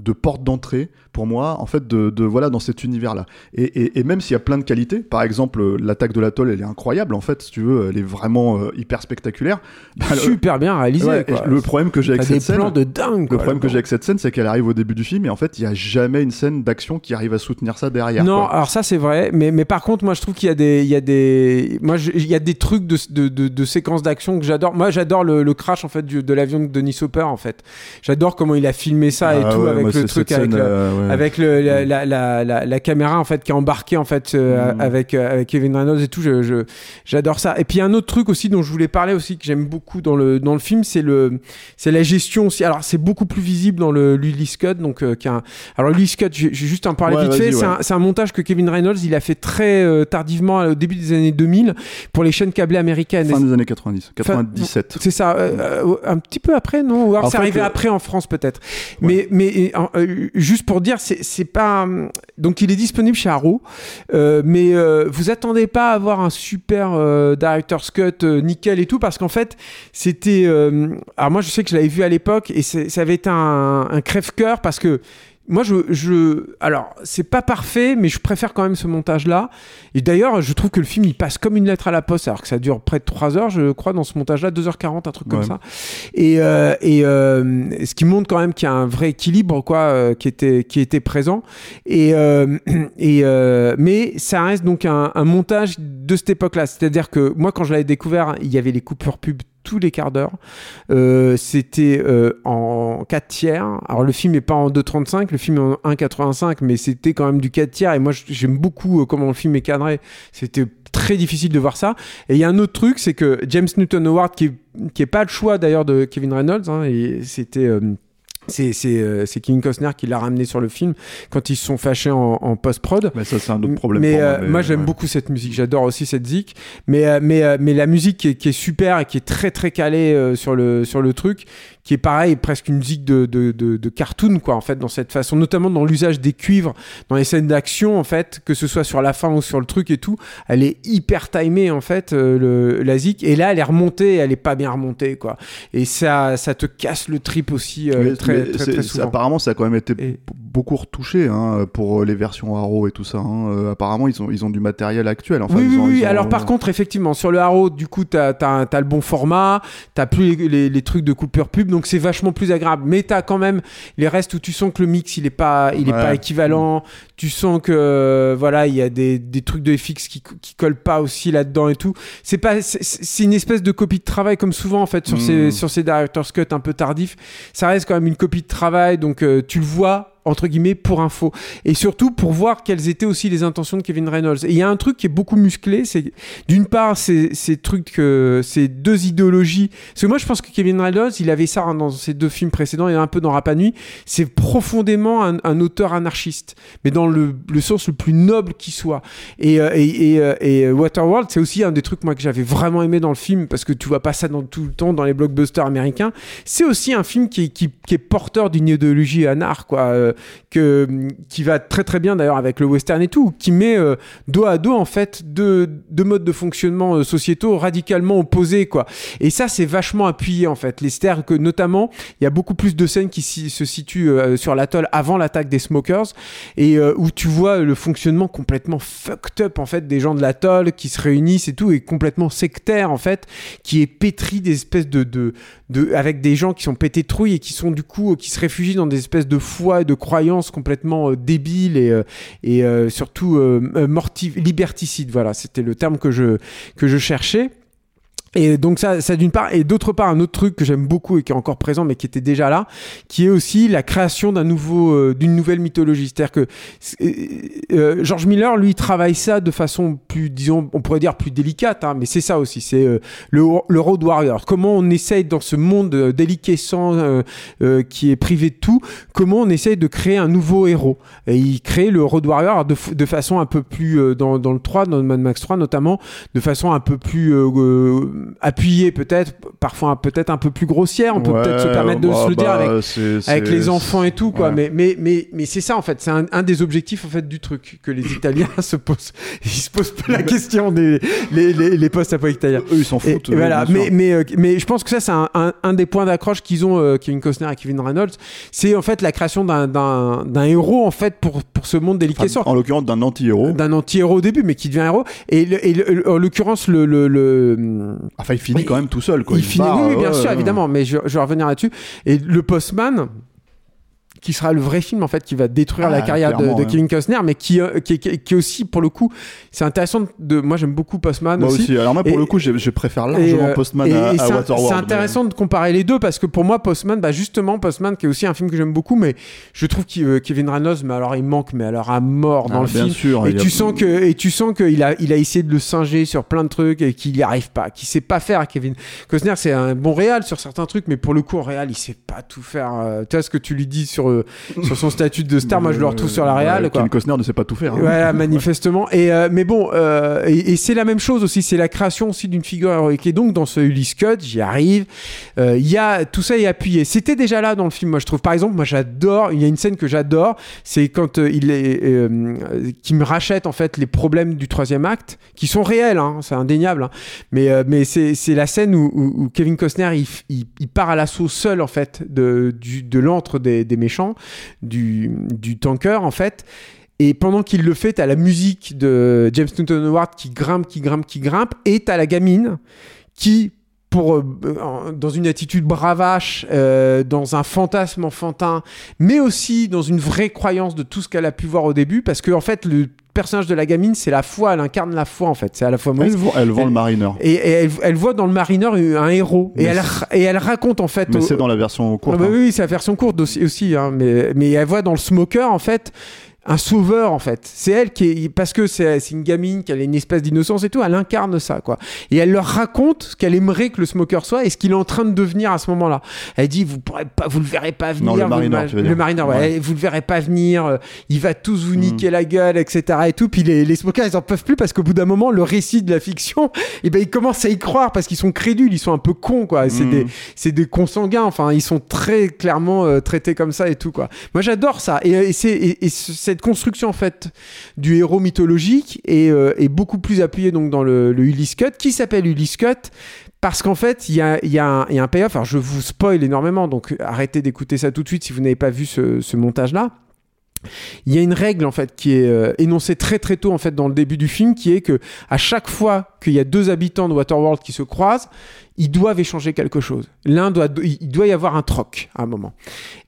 S2: de porte d'entrée pour moi, en fait, de, de- voilà dans cet univers-là. Et, et- et même s'il y a plein de qualités, par exemple, l'attaque de l'atoll, elle est incroyable, en fait, si tu veux, elle est vraiment euh, hyper spectaculaire. Bah, [LAUGHS]
S3: Super bien réalisé.
S2: ouais,
S3: quoi.
S2: et le problème que j'ai avec cette scène,
S3: plans de dingue.
S2: le
S3: quoi,
S2: problème que j'ai avec cette scène, c'est qu'elle arrive au début du film et en fait, il y a jamais une scène d'action qui arrive à soutenir ça derrière.
S3: Non,
S2: quoi.
S3: alors ça c'est vrai, mais, mais par contre, moi je trouve qu'il y a des, il y a des, moi je- il y a des trucs de, de, de, de séquences d'action que j'adore. Moi j'adore le, le crash en fait du- de l'avion de Denis Hopper en fait. J'adore comment il a filmé ça et
S2: Ah
S3: tout
S2: ouais,
S3: avec le truc
S2: cette
S3: avec le,
S2: euh, ouais.
S3: avec le, la, la, la, la- la caméra en fait qui est embarquée en fait euh,
S2: Mm.
S3: avec euh, avec Kevin Reynolds et tout je, je- j'adore ça et puis un autre truc aussi dont je voulais parler aussi que j'aime beaucoup dans le dans le film c'est le c'est la gestion aussi alors c'est beaucoup plus visible dans le Lily Scott donc euh, qui a un- alors Lily Scott vais juste en parler
S2: Ouais,
S3: vite fait c'est un, c'est un montage que Kevin Reynolds il a fait très euh, tardivement au début des années 2000 pour les chaînes câblées américaines
S2: Fin des années 90, 97.
S3: c'est ça, euh, euh, un petit peu après, non? Ou alors
S2: En
S3: c'est arrivé
S2: euh,
S3: après en France peut-être. Mais, mais euh, juste pour dire, c'est pas. hum, Donc il est disponible chez Arrow, euh, mais euh, vous attendez pas à avoir un super director's cut nickel et tout, parce qu'en fait, c'était. euh, alors moi je sais que je l'avais vu à l'époque et ça avait été un, un crève-cœur parce que. Moi, je, je, alors, c'est pas parfait, mais je préfère quand même ce montage-là. Et d'ailleurs, je trouve que le film, il passe comme une lettre à la poste, alors que ça dure près de 3 heures, je crois, dans ce montage-là, 2h40, un truc comme ça. Et, euh, et euh, ce qui montre quand même qu'il y a un vrai équilibre, quoi, euh, qui était, qui était présent. Et, euh, [CLEARS THROAT] et euh, mais ça reste donc un, un montage de cette époque-là. C'est-à-dire que moi, quand je l'avais découvert, il y avait les coupures pub tous les quarts d'heure. Euh, c'était euh, en 4 tiers. Alors le film est pas en 2,35, le film est en 1,85, mais c'était quand même du 4 tiers. Et moi, j'aime beaucoup euh, comment le film est cadré. C'était très difficile de voir ça. Et il y a un autre truc, c'est que James Newton Howard, qui est, qui est pas le choix d'ailleurs de Kevin Reynolds, hein, c'était c'est c'est euh, c'est Kevin Costner qui l'a ramené sur le film quand ils se sont fâchés en, en post-prod.
S2: Mais ça, c'est un autre problème.
S3: Mais,
S2: pour
S3: euh, moi, j'aime
S2: ouais.
S3: beaucoup cette musique. J'adore aussi cette zik. Mais euh, mais euh, mais la musique qui est, qui est super et qui est très très calée sur le sur le truc, qui est pareil presque une musique de, de, de, de cartoon quoi en fait dans cette façon, notamment dans l'usage des cuivres dans les scènes d'action en fait, que ce soit sur la fin ou sur le truc et tout. Elle est hyper timée en fait euh, le la zik. Et là, elle est remontée, elle est pas bien remontée quoi. Et ça ça te casse le trip aussi euh,
S2: Mais-
S3: très
S2: mais
S3: très très souvent.
S2: Apparemment, ça a quand même été
S3: Et-
S2: beaucoup retouché hein, pour euh, les versions Arrow et tout ça. hein. Euh, apparemment, ils ont, ils ont du matériel actuel. Enfin,
S3: oui,
S2: ils
S3: oui,
S2: ont-
S3: oui.
S2: ils ont-
S3: Alors, par contre, effectivement, sur le Haro, du coup, t'as as, le bon format, t'as plus les, les- les trucs de coupure pub, donc c'est vachement plus agréable. Mais t'as quand même les restes où tu sens que le mix, il est pas, il est
S2: Ouais.
S3: pas équivalent. Tu sens que, euh, voilà, il y a des, des trucs de FX qui, qui collent pas aussi là-dedans et tout. C'est pas, c'est- une espèce de copie de travail, comme souvent, en fait, sur, ces, sur ces director's cut un peu tardifs. Ça reste quand même une copie de travail, donc euh, tu le vois entre guillemets pour info et surtout pour voir quelles étaient aussi les intentions de Kevin Reynolds. Et il y a un truc qui est beaucoup musclé, c'est d'une part ces, ces trucs, euh, ces deux idéologies. Parce que moi je pense que Kevin Reynolds, il avait ça hein, dans ses deux films précédents et un peu dans Rapa Nui. C'est profondément un, auteur anarchiste, mais dans le, le sens le plus noble qui soit. Et, euh, et, et, euh, et Waterworld, c'est aussi un des trucs moi que j'avais vraiment aimé dans le film parce que tu vois pas ça dans tout le temps dans les blockbusters américains. C'est aussi un film qui, qui, qui est porteur d'une idéologie anar, quoi, euh, que, qui va très très bien d'ailleurs avec le western et tout, qui met euh, dos à dos en fait deux, modes de fonctionnement euh, sociétaux radicalement opposés, quoi. Et ça, c'est vachement appuyé en fait. Les c'est-à-dire que notamment, il y a beaucoup plus de scènes qui se situent euh, sur l'atoll avant l'attaque des smokers et où tu vois le fonctionnement complètement fucked up en fait des gens de l'atoll qui se réunissent et tout et complètement sectaire en fait qui est pétri des espèces de, de, de avec des gens qui sont pétés et qui sont du coup qui se réfugient dans des espèces de foi et de croyances complètement euh, débiles et, euh, et euh, surtout morti- liberticides. Voilà c'était le terme que je que je cherchais et donc ça, ça d'une part, et d'autre part, un autre truc que j'aime beaucoup et qui est encore présent, mais qui était déjà là, qui est aussi la création d'un nouveau, euh, d'une nouvelle mythologie. C'est-à-dire que euh, euh, George Miller, lui, travaille ça de façon plus, disons, on pourrait dire plus délicate, hein, mais c'est ça aussi, c'est euh, le, le road warrior. Comment on essaye dans ce monde euh, déliquescent qui est privé de tout, comment on essaye de créer un nouveau héros. Et il crée le road warrior de, de façon un peu plus dans, dans le 3, dans le Mad Max 3 notamment, de façon un peu plus appuyée peut-être, parfois peut-être un peu plus grossière. On peut
S2: Ouais,
S3: peut-être se permettre de
S2: bah,
S3: se le dire
S2: bah,
S3: avec
S2: c'est-
S3: avec
S2: c'est-
S3: les enfants et tout quoi
S2: ouais.
S3: mais mais mais mais c'est ça en fait c'est un, un des objectifs en fait du truc que les Italiens [LAUGHS] se posent ils se posent pas la question des les les, les postes apo italiens
S2: Eux, ils s'en foutent.
S3: et voilà, mais, mais, euh, mais je pense que ça, c'est un, un, un des points d'accroche qu'ils ont, euh, Kevin Costner et Kevin Reynolds. C'est en fait la création d'un- d'un d'un héros, en fait, pour, pour ce monde déliquescent.
S2: Enfin, en l'occurrence, d'un anti-héros.
S3: D'un anti-héros au début, mais qui devient héros. Et, le- et le- en l'occurrence, le, le, le,
S2: Enfin, il finit
S3: Mais
S2: quand même tout seul. Quoi.
S3: il finit,
S2: part,
S3: oui, oui, bien sûr, évidemment, mais je, je vais revenir là-dessus. Et le Postman, qui sera le vrai film en fait qui va détruire
S2: Ah,
S3: la carrière de,
S2: clairement,
S3: de
S2: ouais.
S3: Kevin Costner, mais qui, euh, qui, qui, qui aussi pour le coup, c'est intéressant de, moi j'aime beaucoup Postman
S2: Moi aussi. Alors, moi, pour
S3: Et-
S2: le coup, je, je préfère largement
S3: euh,
S2: Postman
S3: et-
S2: à, à Waterworld.
S3: C'est
S2: mais-
S3: intéressant de comparer les deux parce que pour moi, Postman, bah justement, Postman, qui est aussi un film que j'aime beaucoup, mais je trouve que Kevin Reynolds, mais alors il manque, mais alors à mort dans
S2: Ah,
S3: le
S2: bien
S3: film.
S2: sûr.
S3: Et
S2: a-
S3: tu sens que et tu sens qu'il a il a essayé de le singer sur plein de trucs et qu'il n'y arrive pas, qu'il sait pas faire. Kevin Costner, c'est un bon réal sur certains trucs, mais pour le coup, en réal, il sait pas tout faire. Euh, Tu vois ce que tu lui dis sur euh, sur son statut de star, moi je le retrouve sur la quoi.
S2: Kevin Costner ne sait pas tout faire. hein.
S3: Voilà, [LAUGHS] manifestement. Et euh, mais bon, euh, et, et c'est la même chose aussi. C'est la création aussi d'une figure héroïque. Et donc dans ce Ulysse Cut, j'y arrive. Il y a tout ça est appuyé. C'était déjà là dans le film. Moi, je trouve. Par exemple, moi, j'adore. Il y a une scène que j'adore. C'est quand il est qui me rachète en fait les problèmes du troisième acte, qui sont réels. Hein, c'est indéniable. hein. Mais mais c'est c'est la scène où, où- où Kevin Costner il, il, il part à l'assaut seul en fait de du, de l'antre des, des méchants, du du tanker en fait. Et pendant qu'il le fait, t'as la musique de James Newton Howard qui grimpe, qui grimpe, qui grimpe, et t'as la gamine qui, pour euh, dans une attitude bravache, euh, dans un fantasme enfantin, mais aussi dans une vraie croyance de tout ce qu'elle a pu voir au début, parce que en fait, le personnage de la gamine, c'est la foi, elle incarne la foi en fait, c'est à la fois Moïse.
S2: Elle vend, elle vend
S3: Elle-
S2: le marineur.
S3: Et, et elle, elle voit dans le marineur un héros, et elle, et elle raconte en fait.
S2: Mais
S3: au-
S2: c'est dans la version courte.
S3: ah bah
S2: hein.
S3: oui, c'est la version courte aussi, aussi hein, mais, mais elle voit dans le smoker, en fait, un sauveur, en fait. C'est elle qui est. Parce que c'est une gamine, qui a une espèce d'innocence et tout, elle incarne ça, quoi. Et elle leur raconte ce qu'elle aimerait que le smoker soit et ce qu'il est en train de devenir à ce moment-là. Elle dit Vous pourrez pas, vous le verrez pas venir.
S2: le
S3: vous
S2: marineur,
S3: ma-
S2: tu veux
S3: Le marineur, ouais.
S2: Ouais.
S3: Vous le verrez pas venir. euh, Il va tous vous
S2: Mm.
S3: niquer la gueule, etc. Et tout. Puis les, les smokers, ils en peuvent plus parce qu'au bout d'un moment, le récit de la fiction, [LAUGHS] et ben, ils commencent à y croire parce qu'ils sont crédules, ils sont un peu cons, quoi. C'est
S2: Mm.
S3: des c'est des consanguins. Enfin, ils sont très clairement euh, traités comme ça et tout quoi. Moi, j'adore ça. Et, et c'est et, et construction en fait du héros mythologique est, euh, est beaucoup plus appuyée donc dans le, le Ulysse Cut, qui s'appelle Ulysse Cut. Parce qu'en fait, il y y, y a un payoff. Alors, je vous spoil énormément, donc arrêtez d'écouter ça tout de suite si vous n'avez pas vu ce, ce montage-là. il y a une règle en fait qui est euh, énoncée très très tôt en fait dans le début du film, qui est que à chaque fois qu'il y a deux habitants de Waterworld qui se croisent, ils doivent échanger quelque chose. L'un doit, il doit y avoir un troc à un moment.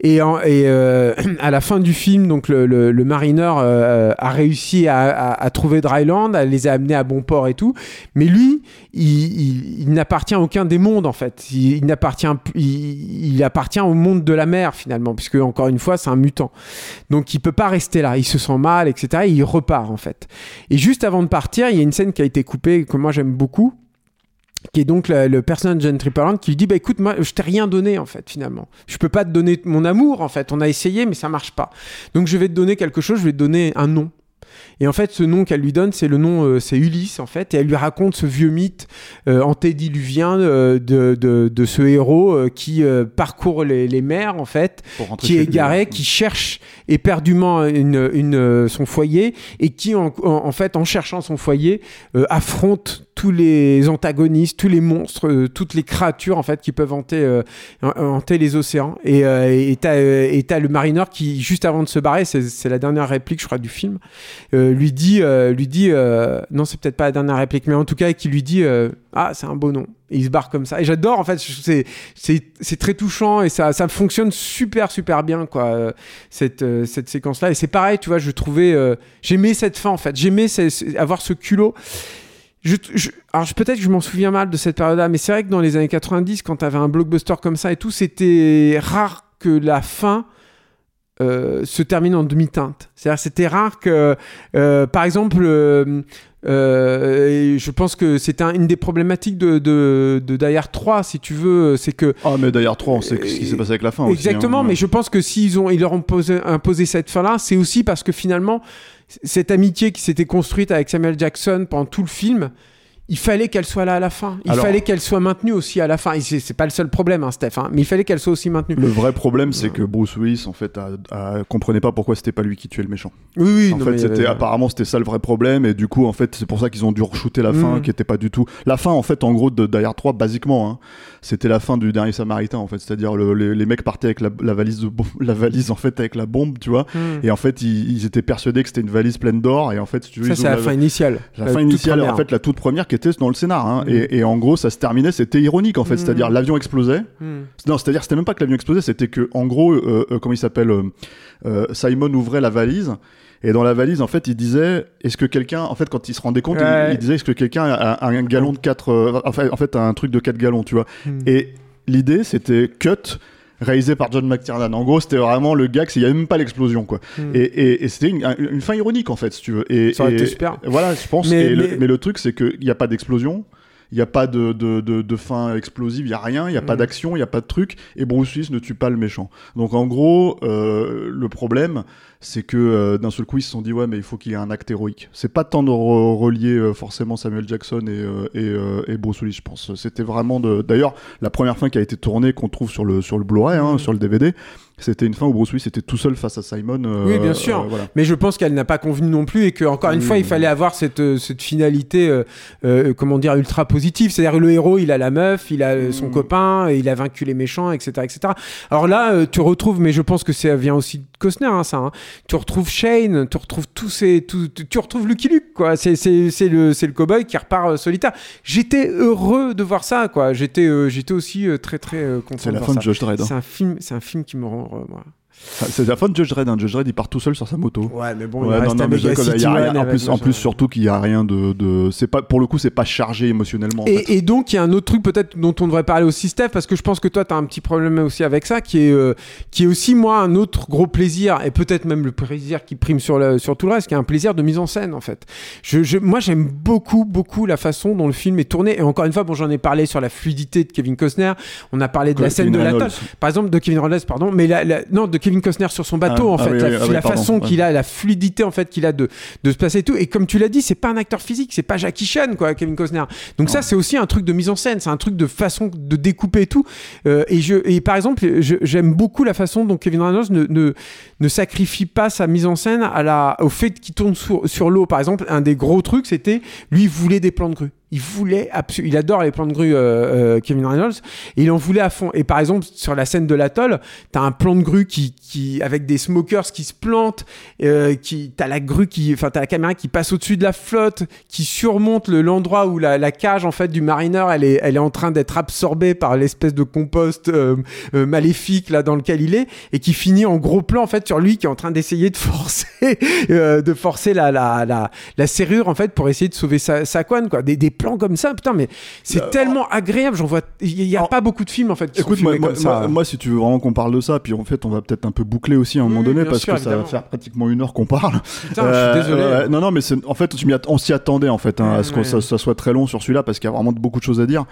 S3: Et, euh, [CLEARS THROAT] à la fin du film, donc le, le, le marineur euh, a réussi à, à, à, trouver Dryland, à les amener à bon port et tout. Mais lui, il, il, il n'appartient à aucun des mondes en fait. Il, n'appartient, il, appartient au monde de la mer finalement, puisque encore une fois, c'est un mutant. Donc il peut pas rester là. Il se sent mal, etc. Et il repart en fait. Et juste avant de partir, il y a une scène qui a été coupée que moi j'aime beaucoup qui est donc le, le personnage de John Tripperland qui lui dit bah écoute moi je t'ai rien donné en fait finalement. Je peux pas te donner mon amour en fait. On a essayé mais ça marche pas. Donc je vais te donner quelque chose je vais te donner un nom. Et en fait, ce nom qu'elle lui donne, c'est le nom, euh, c'est Ulysse en fait, et elle lui raconte ce vieux mythe euh, antédiluvien euh, de, de, de, ce héros qui parcourt les, les, mers en fait, qui est égaré, qui cherche éperdument une, une, son foyer et qui en, en, en, fait, en cherchant son foyer, affronte tous les antagonistes, tous les monstres, toutes les créatures en fait qui peuvent hanter, hanter les océans. Et et t'as et le marineur qui juste avant de se barrer, c'est la dernière réplique, je crois, du film. Euh, lui dit, euh, lui dit euh, non, c'est peut-être pas la dernière réplique, mais en tout cas, qui lui dit Ah, c'est un beau nom. Et il se barre comme ça. Et j'adore, en fait, c'est très touchant et ça, fonctionne super, super bien, quoi, cette, cette séquence-là. Et c'est pareil, tu vois, je trouvais. J'aimais cette fin, en fait. J'aimais avoir ce culot. Je, alors peut-être que je m'en souviens mal de cette période-là, mais c'est vrai que dans les années 90, quand tu avais un blockbuster comme ça et tout, c'était rare que la fin euh, se termine en demi-teinte. C'est-à-dire c'était rare que, euh, par exemple, euh, euh je pense que c'est un, une des problématiques de, de, de Die 3, si tu veux, c'est que...
S2: Ah mais Die 3, on sait ce qui s'est passé avec la fin
S3: Exactement,
S2: aussi, hein.
S3: mais je pense que s'ils ont, ils leur ont posé, imposé cette fin-là, c'est aussi parce que finalement, cette amitié qui s'était construite avec Samuel Jackson pendant tout le film, il fallait qu'elle soit là à la fin. Il Alors, fallait qu'elle soit maintenue aussi à la fin. C'est pas le seul problème, hein, Steph, hein, mais il fallait qu'elle soit aussi maintenue.
S2: Le vrai problème, c'est que Bruce Willis, en fait, a, a, comprenait pas pourquoi c'était pas lui qui tuait le méchant.
S3: Oui, oui.
S2: En fait, c'était euh... apparemment c'était ça le vrai problème, et du coup, en fait, c'est pour ça qu'ils ont dû re-shooter la fin, mmh. qui était pas du tout. La fin, en fait, en gros, de Die 3, basiquement, hein, c'était la fin du dernier Samaritain, en fait. C'est-à-dire le, les, les, mecs partaient avec la, la, valise, de [LAUGHS] la valise, en fait, avec la bombe, tu vois, mmh. et en fait, ils, ils, étaient persuadés que c'était une valise pleine d'or, et en fait, si tu
S3: veux, ça, c'est la, la, fin initiale.
S2: La, la fin initiale, en fait, la toute première qui était dans le scénar. Hein, Mmh. Et, et, en gros, ça se terminait, c'était ironique en fait, mmh. c'est-à-dire l'avion explosait. Non, c'est-à-dire c'était même pas que l'avion explosait, c'était que en gros, euh, euh, comment il s'appelle, euh, euh, Simon ouvrait la valise. Et dans la valise, en fait, il disait, est-ce que quelqu'un, en fait, quand il se rendait compte, ouais. il, il, disait, est-ce que quelqu'un a, a, un galon de 4, euh, en, fait, un truc de 4 gallons, tu vois. Et l'idée, c'était cut, réalisé par John McTiernan. En gros, c'était vraiment le gag, il n'y avait même pas l'explosion, quoi. Mm. Et, et, et c'était une, une, fin ironique, en fait, si tu veux. Et,
S3: Ça aurait été super.
S2: Voilà, je pense. Mais, mais... Le, mais le, truc, c'est qu'il n'y a pas d'explosion il n'y a pas de, de, de, de, fin explosive, il n'y a rien, il n'y a mmh. pas d'action, il n'y a pas de truc, et Bruce Willis ne tue pas le méchant. Donc en gros, euh, le problème, c'est que euh, d'un seul coup, ils se sont dit, ouais, mais il faut qu'il y ait un acte héroïque. C'est pas tant de re relier euh, forcément Samuel Jackson et, euh, et, euh, et, Bruce Willis, je pense. C'était vraiment de... D'ailleurs, la première fin qui a été tournée, qu'on trouve sur le, sur le Blu-ray, hein, mmh. sur le DVD, c'était une fin où Bruce Willis était tout seul face à Simon. Euh,
S3: oui, bien sûr. Euh, voilà. Mais je pense qu'elle n'a pas convenu non plus et que encore une oui, fois, il fallait avoir cette, cette finalité, euh, comment dire, ultra positive. C'est-à-dire le héros, il a la meuf, il a son mmh. copain, il a vaincu les méchants, etc., etc. Alors là, tu retrouves, mais je pense que ça vient aussi Costner, hein, ça. Hein. Tu retrouves Shane, tu retrouves tous ces, tout, tu retrouves Lucky Luke, quoi. C'est c'est le c'est le cowboy qui repart solitaire. J'étais heureux de voir ça, quoi. J'étais j'étais aussi très très content.
S2: C'est la fin de Josh Dredd.
S3: C'est un film, c'est un film qui me rend heureux, moi.
S2: C'est la fin de Judge Dredd. Hein. Judge Dredd, il part tout seul sur sa moto.
S3: Ouais, mais bon,
S2: ouais,
S3: il reste
S2: non,
S3: non,
S2: mais y a rien, en plus, en plus surtout qu'il y a rien de, de c'est pas pour le coup, c'est pas chargé émotionnellement.
S3: Et,
S2: fait.
S3: et, donc il y a un autre truc peut-être dont on devrait parler aussi, Steph, parce que je pense que toi, tu as un petit problème aussi avec ça, qui est euh, qui est aussi moi un autre gros plaisir et peut-être même le plaisir qui prime sur le, sur tout le reste, qui est un plaisir de mise en scène en fait. Je, je moi, j'aime beaucoup beaucoup la façon dont le film est tourné. Et encore une fois, bon, j'en ai parlé sur la fluidité de Kevin Costner. On a parlé de la scène Kevin de la par exemple, de Kevin Reynolds, pardon, mais la, la, non, de Kevin Costner sur son bateau ah, en fait, ah, oui, la, oui, la façon qu'il a, la fluidité en fait qu'il a de, de se passer et tout. Et comme tu l'as dit, c'est pas un acteur physique, c'est pas Jackie Chan quoi, Kevin Costner. Donc non. ça c'est aussi un truc de mise en scène, c'est un truc de façon de découper et tout. Euh, et je et par exemple, j'aime beaucoup la façon dont Kevin Reynolds ne, ne, ne sacrifie pas sa mise en scène à la, au fait qu'il tourne sur, sur l'eau. Par exemple, un des gros trucs c'était lui voulait des plans de grue Il voulait. Il adore les plans de grue, euh, euh, Kevin Reynolds, et il en voulait à fond. Et par exemple, sur la scène de l'atoll, t'as un plan de grue qui, qui, avec des smokers qui se plantent, euh, qui, t'as la grue qui, enfin, t'as la caméra qui passe au-dessus de la flotte, qui surmonte le, l'endroit où la, la cage, en fait, du marineur, elle est, elle est en train d'être absorbée par l'espèce de compost euh, euh, maléfique, là, dans lequel il est, et qui finit en gros plan, en fait, sur lui qui est en train d'essayer de forcer, [LAUGHS] euh, de forcer la, la, la, la serrure, en fait, pour essayer de sauver sa, sa couenne, quoi. Des plans comme ça, putain, mais c'est
S2: Euh,
S3: tellement agréable. J'en vois, il y a pas beaucoup de films, en fait, qui
S2: Écoute,
S3: sont
S2: moi,
S3: filmés
S2: moi,
S3: comme ça.
S2: moi- moi, si tu veux vraiment qu'on parle de ça, puis en fait, on va peut-être un peu boucler aussi à un moment
S3: Oui,
S2: donné, parce
S3: sûr,
S2: que ça va faire pratiquement une heure qu'on parle.
S3: Putain, je
S2: Euh,
S3: suis désolé.
S2: ouais, non, non, mais en fait, on s'y attendait en fait hein, à ce que
S3: Ouais.
S2: ça, ça soit très long sur celui-là, parce qu'il y a vraiment beaucoup de choses à dire.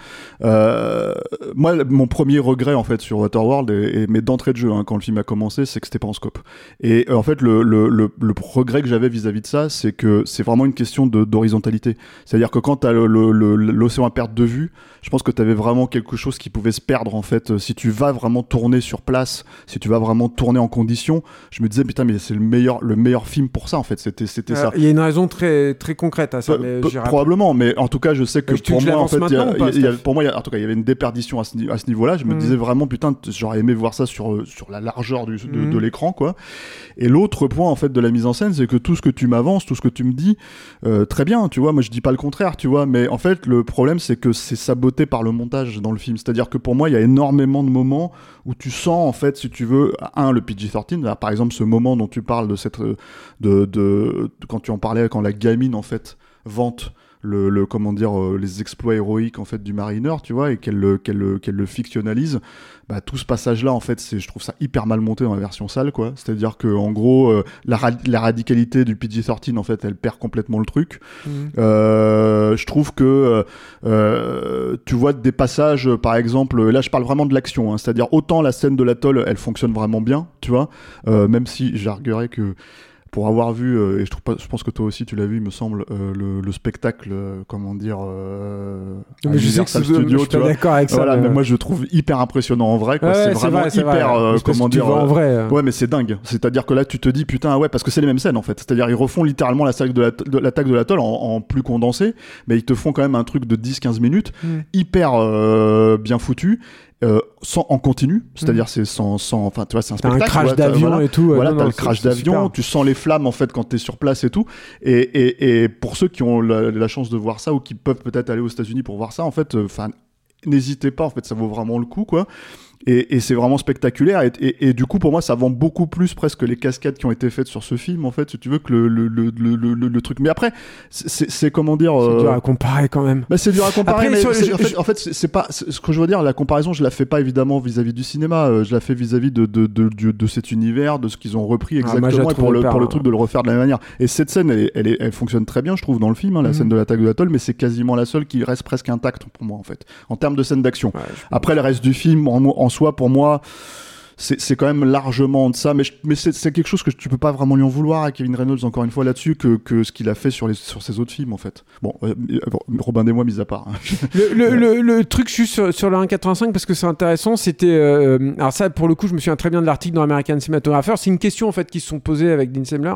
S2: Euh, moi, mon premier regret en fait sur Waterworld, et, et- mais d'entrée de jeu, hein, quand le film a commencé, c'est que c'était pas en scope. Et euh, en fait, le, le, le, le regret que j'avais vis-à-vis de ça, c'est que c'est vraiment une question de- d'horizontalité. C'est-à-dire que quand t'as le- le- le- l'océan à perte de vue, je pense que tu avais vraiment quelque chose qui pouvait se perdre en fait si tu vas vraiment tourner sur place si tu vas vraiment tourner en condition je me disais putain mais c'est le meilleur le meilleur film pour ça en fait c'était c'était
S3: Euh,
S2: ça
S3: Il y a une raison très, très concrète à ça.
S2: Peu-
S3: mais
S2: probablement mais en tout cas je sais que pour moi en fait y a- y a- pour moi en tout cas il y avait une déperdition à ce, ni- à ce niveau là je me
S3: Mm.
S2: disais vraiment putain j'aurais aimé voir ça sur euh, sur la largeur du, de,
S3: Mm.
S2: de l'écran quoi et l'autre point en fait de la mise en scène c'est que tout ce que tu m'avances tout ce que tu me dis euh, très bien tu vois moi je dis pas le contraire tu vois mais en fait le problème c'est que c'est saboté par le montage dans le film. C'est à dire que pour moi il y a énormément de moments où tu sens en fait si tu veux un le PG-13 là, par exemple ce moment dont tu parles de cette de, de, quand tu en parlais quand la gamine en fait vante le, comment dire euh, les exploits héroïques en fait du marineur tu vois et qu'elle le- qu'elle le- qu'elle le fictionnalise bah, tout ce passage là en fait c'est je trouve ça hyper mal monté dans la version sale quoi. C'est à dire que en gros euh, la, ra- la radicalité du PG-13 en fait elle perd complètement le truc.
S3: Mhm.
S2: euh, je trouve que euh, euh, tu vois des passages, par exemple, là je parle vraiment de l'action, hein, c'est-à-dire autant la scène de l'atoll, elle fonctionne vraiment bien, tu vois, euh, même si j'arguerais que pour avoir vu, euh, et je, trouve pas, je pense que toi aussi tu l'as vu, il me semble, euh, le, le spectacle, euh, comment dire,
S3: Mais je sais que c'est- je d'accord avec ça.
S2: Voilà,
S3: mais-
S2: mais moi je le trouve hyper impressionnant en vrai, quoi.
S3: Ouais,
S2: c'est vraiment
S3: vrai,
S2: hyper,
S3: vrai.
S2: comment dire,
S3: en vrai.
S2: Ouais, mais c'est dingue. C'est-à-dire que là, tu te dis, putain, ouais, parce que c'est les mêmes scènes en fait. C'est-à-dire, ils refont littéralement la salle de la- de l'attaque de l'atoll en, en plus condensé, mais ils te font quand même un truc de 10-15 minutes,
S3: Mm.
S2: hyper bien foutu, euh, sans, en continu. C'est-à-dire, c'est sans, sans. Enfin, tu vois, c'est un
S3: T'as un
S2: spectacle.
S3: crash d'avion
S2: voilà.
S3: et tout. ouais,
S2: Voilà, t'as le crash d'avion, tu sens les flammes en fait quand t'es sur place et tout. Et, et, et pour ceux qui ont la, la chance de voir ça ou qui peuvent peut-être aller aux États-Unis pour voir ça, en fait, euh, enfin, n'hésitez pas, en fait, ça vaut vraiment le coup, quoi. Et, et c'est vraiment spectaculaire. Et, et, et du coup, pour moi, ça vend beaucoup plus presque les cascades qui ont été faites sur ce film, en fait, si tu veux, que le, le, le, le, le- le truc. Mais après, c'est- c'est c'est comment dire.
S3: C'est
S2: euh,
S3: dur à comparer quand même.
S2: bah, c'est dur à comparer,
S3: Après,
S2: mais c'est- en fait,
S3: je-
S2: en fait, c'est c'est pas c'est- ce que je veux dire. La comparaison, je la fais pas évidemment vis-à-vis du cinéma. euh, je la fais vis-à-vis de de, de, de, de cet univers, de ce qu'ils ont repris
S3: Ah, moi,
S2: exactement pour le pour le
S3: hein.
S2: truc de le refaire de la même manière. Et cette scène, elle, elle, elle fonctionne très bien, je trouve, dans le film, hein, la
S3: Mhm.
S2: scène de l'attaque de l'atoll, mais c'est quasiment la seule qui reste presque intacte pour moi en fait, en termes de scène d'action.
S3: Ouais,
S2: Après, le reste du film, en, en soi, pour moi, c'est quand même largement en deçà. Mais, je- mais c'est quelque chose que tu peux pas vraiment lui en vouloir à Kevin Reynolds, encore une fois, là-dessus, que, que ce qu'il a fait sur, les, sur ses autres films, en fait. Bon, euh, euh, Robin des Mois, mis à part. hein.
S3: Le, le, [LAUGHS] le, le truc juste sur, sur le 1.85 parce que c'est intéressant, c'était euh, alors ça pour le coup je me souviens très bien de l'article dans American Cinematographer. C'est une question en fait qui se sont posées avec Dean Semler.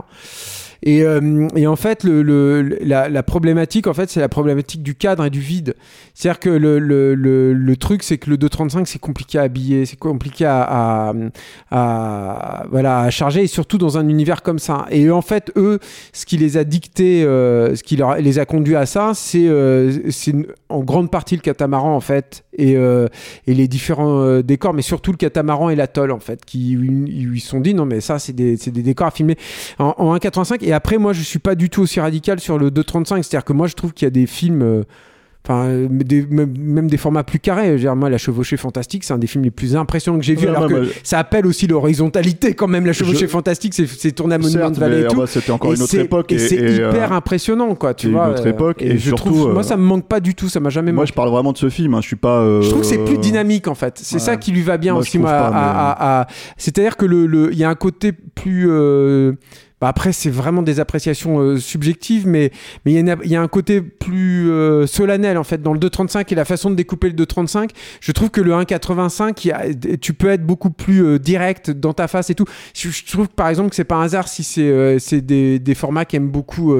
S3: Et, euh, et en fait, la, problématique, en fait, c'est la problématique du cadre et du vide. C'est-à-dire que le, truc, c'est que le 2.35, c'est compliqué à habiller, c'est compliqué à, charger, et surtout dans un univers comme ça. Et en fait, eux, ce qui les a dicté, euh, ce qui les a conduits à ça, c'est euh, c'est en grande partie le catamaran, en fait, et, les différents décors, mais surtout le catamaran et l'atoll, en fait, qui ils ils sont dit, non, mais ça, c'est des, décors à filmer en 1.85. Et après, moi, je suis pas du tout aussi radical sur le 2.35. C'est-à-dire que moi, je trouve qu'il y a des films. euh, Enfin, euh, même, des formats plus carrés. Dire, moi, La Chevauchée Fantastique, c'est un des films les plus impressionnants que j'ai vu.
S2: Ouais,
S3: alors
S2: ouais,
S3: que
S2: bah,
S3: ça appelle aussi l'horizontalité quand même. La Chevauchée
S2: Je-
S3: Fantastique, c'est- tourné à Monument
S2: Certes,
S3: Valley et tout.
S2: bah, c'était encore
S3: Et
S2: une autre époque.
S3: Et, c'est
S2: euh,
S3: hyper impressionnant, quoi. Tu
S2: c'est une
S3: vois.
S2: autre
S3: euh,
S2: époque, et
S3: je
S2: surtout,
S3: trouve, moi,
S2: euh,
S3: ça me manque pas du tout. Ça m'a jamais
S2: Moi,
S3: manqué.
S2: je parle vraiment de ce film. hein. Je suis pas. euh,
S3: Je trouve que c'est plus dynamique en fait. C'est
S2: ouais.
S3: ça qui lui va bien
S2: Moi,
S3: aussi.
S2: mais-
S3: à- C'est-à-dire que le, le- il y a un côté plus. Bah, après, c'est vraiment des appréciations euh, subjectives, mais mais il y, a y un côté plus euh, solennel en fait dans le 2.35 et la façon de découper le 2.35. Je trouve que le 1.85, il y a- tu peux être beaucoup plus euh, direct dans ta face et tout. Je, je trouve par exemple que c'est pas un hasard si c'est c'est des, des formats qu'aiment beaucoup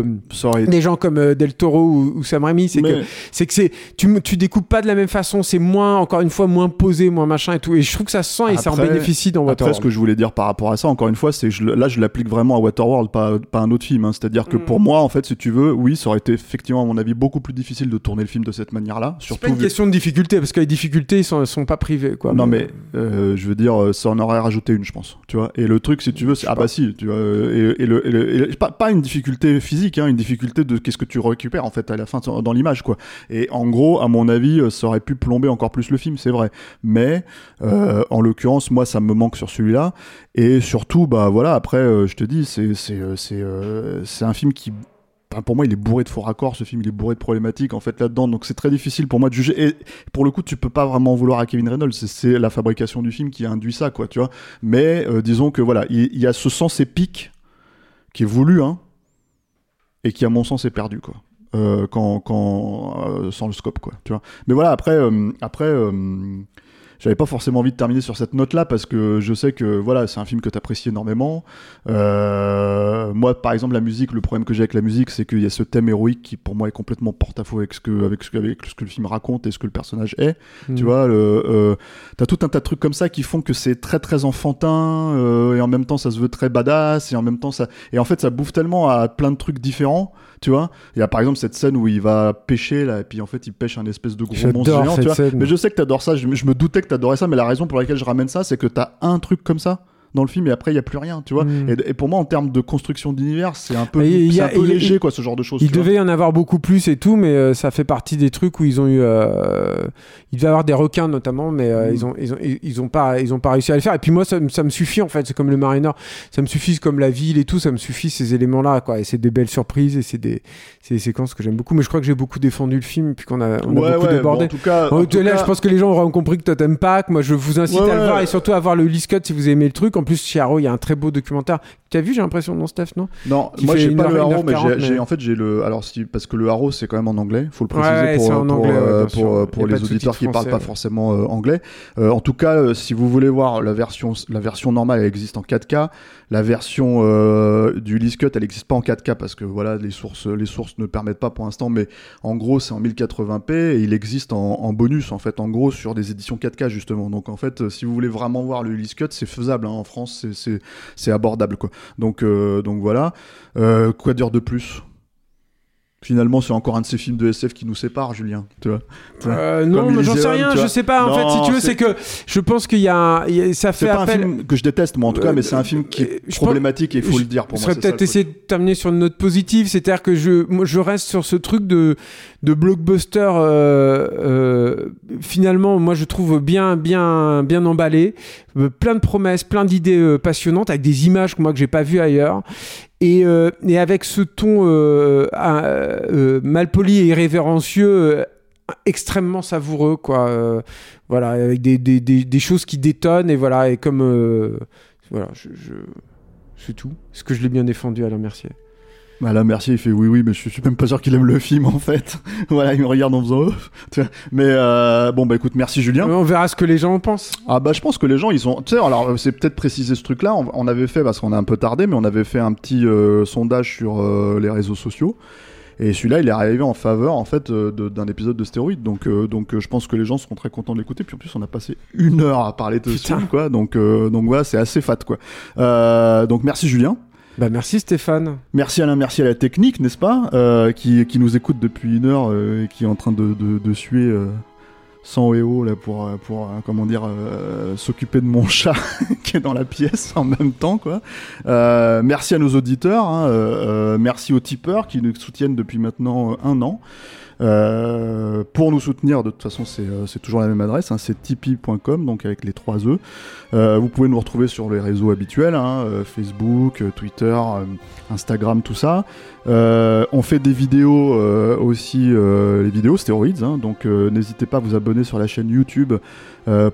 S3: des gens comme Del Toro ou, ou Sam Raimi. C'est que c'est que c'est tu tu découpes pas de la même façon. C'est moins encore une fois moins posé, moins machin et tout. Et je trouve que ça se sent et ça en
S2: Après-
S3: bénéficie dans
S2: Après,
S3: Waterworld.
S2: ce que je voulais dire par rapport à ça, encore une fois, c'est là, je l'applique vraiment à Waterworld, pas, pas un autre film. hein. C'est-à-dire que
S3: Mm.
S2: pour moi, en fait, si tu veux, oui, ça aurait été effectivement, à mon avis, beaucoup plus difficile de tourner le film de cette manière-là.
S3: C'est
S2: Surtout
S3: pas une
S2: vu-
S3: question de difficulté parce que les difficultés ils sont, sont pas privées quoi.
S2: Non mais euh, je veux dire euh, ça en aurait rajouté une je pense tu vois et le truc si tu veux c'est ah bah si tu vois euh, et, et le, et le- et le- pas, pas une difficulté physique hein, une difficulté de qu'est-ce que tu récupères en fait à la fin dans l'image quoi et en gros à mon avis euh, ça aurait pu plomber encore plus le film c'est vrai mais euh, en l'occurrence moi ça me manque sur celui-là et surtout bah voilà après euh, je te dis c'est c'est euh, euh, c'est un film qui pour moi, il est bourré de faux raccords. Ce film, il est bourré de problématiques en fait là-dedans. Donc, c'est très difficile pour moi de juger. Et pour le coup, tu peux pas vraiment en vouloir à Kevin Reynolds. C'est- la fabrication du film qui induit ça, quoi. Tu vois. Mais euh, disons que voilà, il, y a ce sens épique qui est voulu, hein, et qui à mon sens est perdu, quoi. Quand, quand sans le scope, quoi. Tu vois. Mais voilà, après, après. J'avais pas forcément envie de terminer sur cette note-là parce que je sais que voilà, c'est un film que tu apprécies énormément. Euh, moi, par exemple, la musique, le problème que j'ai avec la musique, c'est qu'il y a ce thème héroïque qui, pour moi, est complètement porte-à-faux avec ce que, avec ce que, avec ce que le film raconte et ce que le personnage est.
S3: Mm.
S2: Tu vois, euh, t'as tout un tas de trucs comme ça qui font que c'est très très enfantin euh, et en même temps ça se veut très badass et en même temps ça et en fait ça bouffe tellement à plein de trucs différents. Tu vois, il y a par exemple cette scène où il va pêcher là et puis en fait il pêche un espèce de gros monstre géant. Tu vois. Mais je sais que t'adores ça. Je, je me doutais que t'adorais ça, mais la raison pour laquelle je ramène ça, c'est que t'as un truc comme ça dans le film et après il y a plus rien. Tu vois.
S3: Mm.
S2: Et, et pour moi en termes de construction d'univers, c'est un peu,
S3: Et il y
S2: c'est
S3: a-
S2: un peu
S3: il y a-
S2: léger quoi ce genre de choses.
S3: Il
S2: vois.
S3: devait y en avoir beaucoup plus et tout, mais euh, ça fait partie des trucs où ils ont eu. euh, il devait y avoir des requins notamment, mais euh,
S2: Mm.
S3: ils, ont, ils, ont, ils, ils ont pas, ils ont pas réussi à le faire. Et puis moi, ça, me- ça me suffit en fait. C'est comme le Mariner, ça me suffit comme la ville et tout, ça me suffit ces éléments-là. quoi. Et c'est des belles surprises et c'est des, c'est des séquences que j'aime beaucoup. Mais je crois que j'ai beaucoup défendu le film, puis qu'on a, on a
S2: Ouais,
S3: beaucoup
S2: ouais,
S3: débordé.
S2: bon, en tout cas, en tout
S3: là,
S2: cas-
S3: je pense que les gens auront compris que toi t'aimes pas. que Moi, je vous incite
S2: Ouais,
S3: à le voir et surtout à voir le Lee Scott si vous aimez le truc. En plus, chez Arrow, il y a un très beau documentaire. Tu as vu, j'ai l'impression, non, Steph, non?
S2: Non,
S3: qui
S2: moi j'ai pas le Haro, mais j'ai-
S3: mais-
S2: en fait j'ai le alors si parce que le Haro c'est quand même en anglais, faut le préciser
S3: Ouais,
S2: pour pour,
S3: anglais,
S2: euh, pour, euh, pour
S3: pas
S2: les auditeurs qui parlent
S3: français,
S2: pas
S3: ouais.
S2: forcément euh, anglais. Euh, en tout cas, si vous voulez voir la version la version normale, elle existe en 4K. La version euh, du Lee Scott, elle existe pas en 4K parce que voilà les sources les sources ne permettent pas pour l'instant, mais en gros c'est en 1080p et il existe en, en bonus en fait en gros sur des éditions 4K justement. Donc en fait, si vous voulez vraiment voir le Lee Scott, c'est faisable hein. en France, c'est abordable quoi. Donc euh, donc voilà. Euh, quoi dire de plus? Finalement, c'est encore un de ces films de SF qui nous séparent, Julien. Tu vois
S3: Euh, non, mais j'en sais rien, je sais pas. En
S2: Non,
S3: fait, si tu veux,
S2: c'est-
S3: que je pense qu'il y y a- ça
S2: C'est
S3: fait
S2: pas
S3: appel.
S2: un film que je déteste, moi en tout cas,
S3: Euh,
S2: mais c'est un film qui est
S3: je
S2: problématique et il faut
S3: je-
S2: le dire pour
S3: je
S2: moi. ça,
S3: peut-être essayer de terminer sur une note positive, c'est-à-dire que je, moi, je reste sur ce truc de, de blockbuster. euh, finalement, moi, je trouve bien, bien, bien emballé, plein de promesses, plein d'idées euh, passionnantes, avec des images que moi que j'ai pas vues ailleurs. Et, euh, et avec ce ton euh, euh, euh, malpoli et irrévérencieux euh, extrêmement savoureux quoi. Euh, voilà avec des, des, des, choses qui détonnent et voilà et comme euh, voilà je c'est tout. Est-ce que je l'ai bien défendu Alain Mercier?
S2: Bah là, Mercier, il fait oui, oui, mais je suis même pas sûr qu'il aime le film en fait. [LAUGHS] voilà, il me regarde en faisant. Vois. Mais euh, bon, bah écoute, merci Julien.
S3: on verra ce que les gens en pensent
S2: Ah bah je pense que les gens ils ont tu sais alors euh, c'est peut-être préciser ce truc là on, on avait fait parce qu'on a un peu tardé mais on avait fait un petit euh, sondage sur euh, les réseaux sociaux et celui-là il est arrivé en faveur en fait euh, d'un épisode de stéroïdes donc euh, donc euh, je pense que les gens seront très contents de l'écouter puis en plus on a passé une heure à parler de ce
S3: Putain.
S2: film quoi donc euh, donc voilà c'est assez fat quoi Euh, donc merci Julien
S3: bah merci Stéphane
S2: Merci Alain, merci à la technique, n'est-ce pas euh, qui, qui nous écoute depuis une heure euh, et qui est en train de, de, suer euh, sans haut là pour, pour comment dire s'occuper de mon [LAUGHS] chat [LAUGHS] qui est dans la pièce en même temps quoi. Merci à nos auditeurs, hein, merci aux tipeurs qui nous soutiennent depuis maintenant un an. Euh, pour nous soutenir, de toute façon, c'est euh, toujours la même adresse, hein, c'est tipeee.com, donc avec les trois E. Euh, vous pouvez nous retrouver sur les réseaux habituels, hein, euh, Facebook, Twitter, Instagram, tout ça. Euh, on fait des vidéos aussi, les vidéos stéroïdes, hein, donc n'hésitez pas à vous abonner sur la chaîne YouTube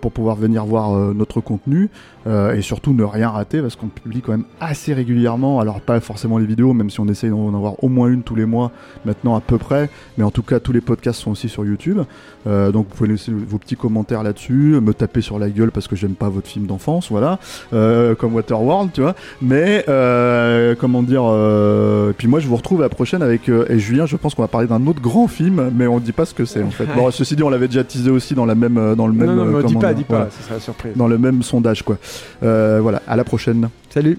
S2: pour pouvoir venir voir notre contenu et surtout ne rien rater parce qu'on publie quand même assez régulièrement. Alors pas forcément les vidéos, même si on essaye d'en avoir au moins une tous les mois maintenant à peu près, mais en tout cas tous les podcasts sont aussi sur YouTube. Euh, donc vous pouvez laisser vos petits commentaires là-dessus, me taper sur la gueule parce que j'aime pas votre film d'enfance, voilà, euh, comme Waterworld, tu vois. Mais euh, comment dire euh, Et puis moi je vous retrouve la prochaine avec euh, et Julien. Je pense qu'on va parler d'un autre grand film, mais on dit pas ce que c'est en fait. Bon, ceci dit, on l'avait déjà teasé aussi dans la même euh, dans le même
S3: non, non,
S2: euh,
S3: mais pas, pas,
S2: voilà,
S3: ce sera la surprise.
S2: dans le même sondage quoi. Euh, voilà, à la prochaine.
S3: Salut.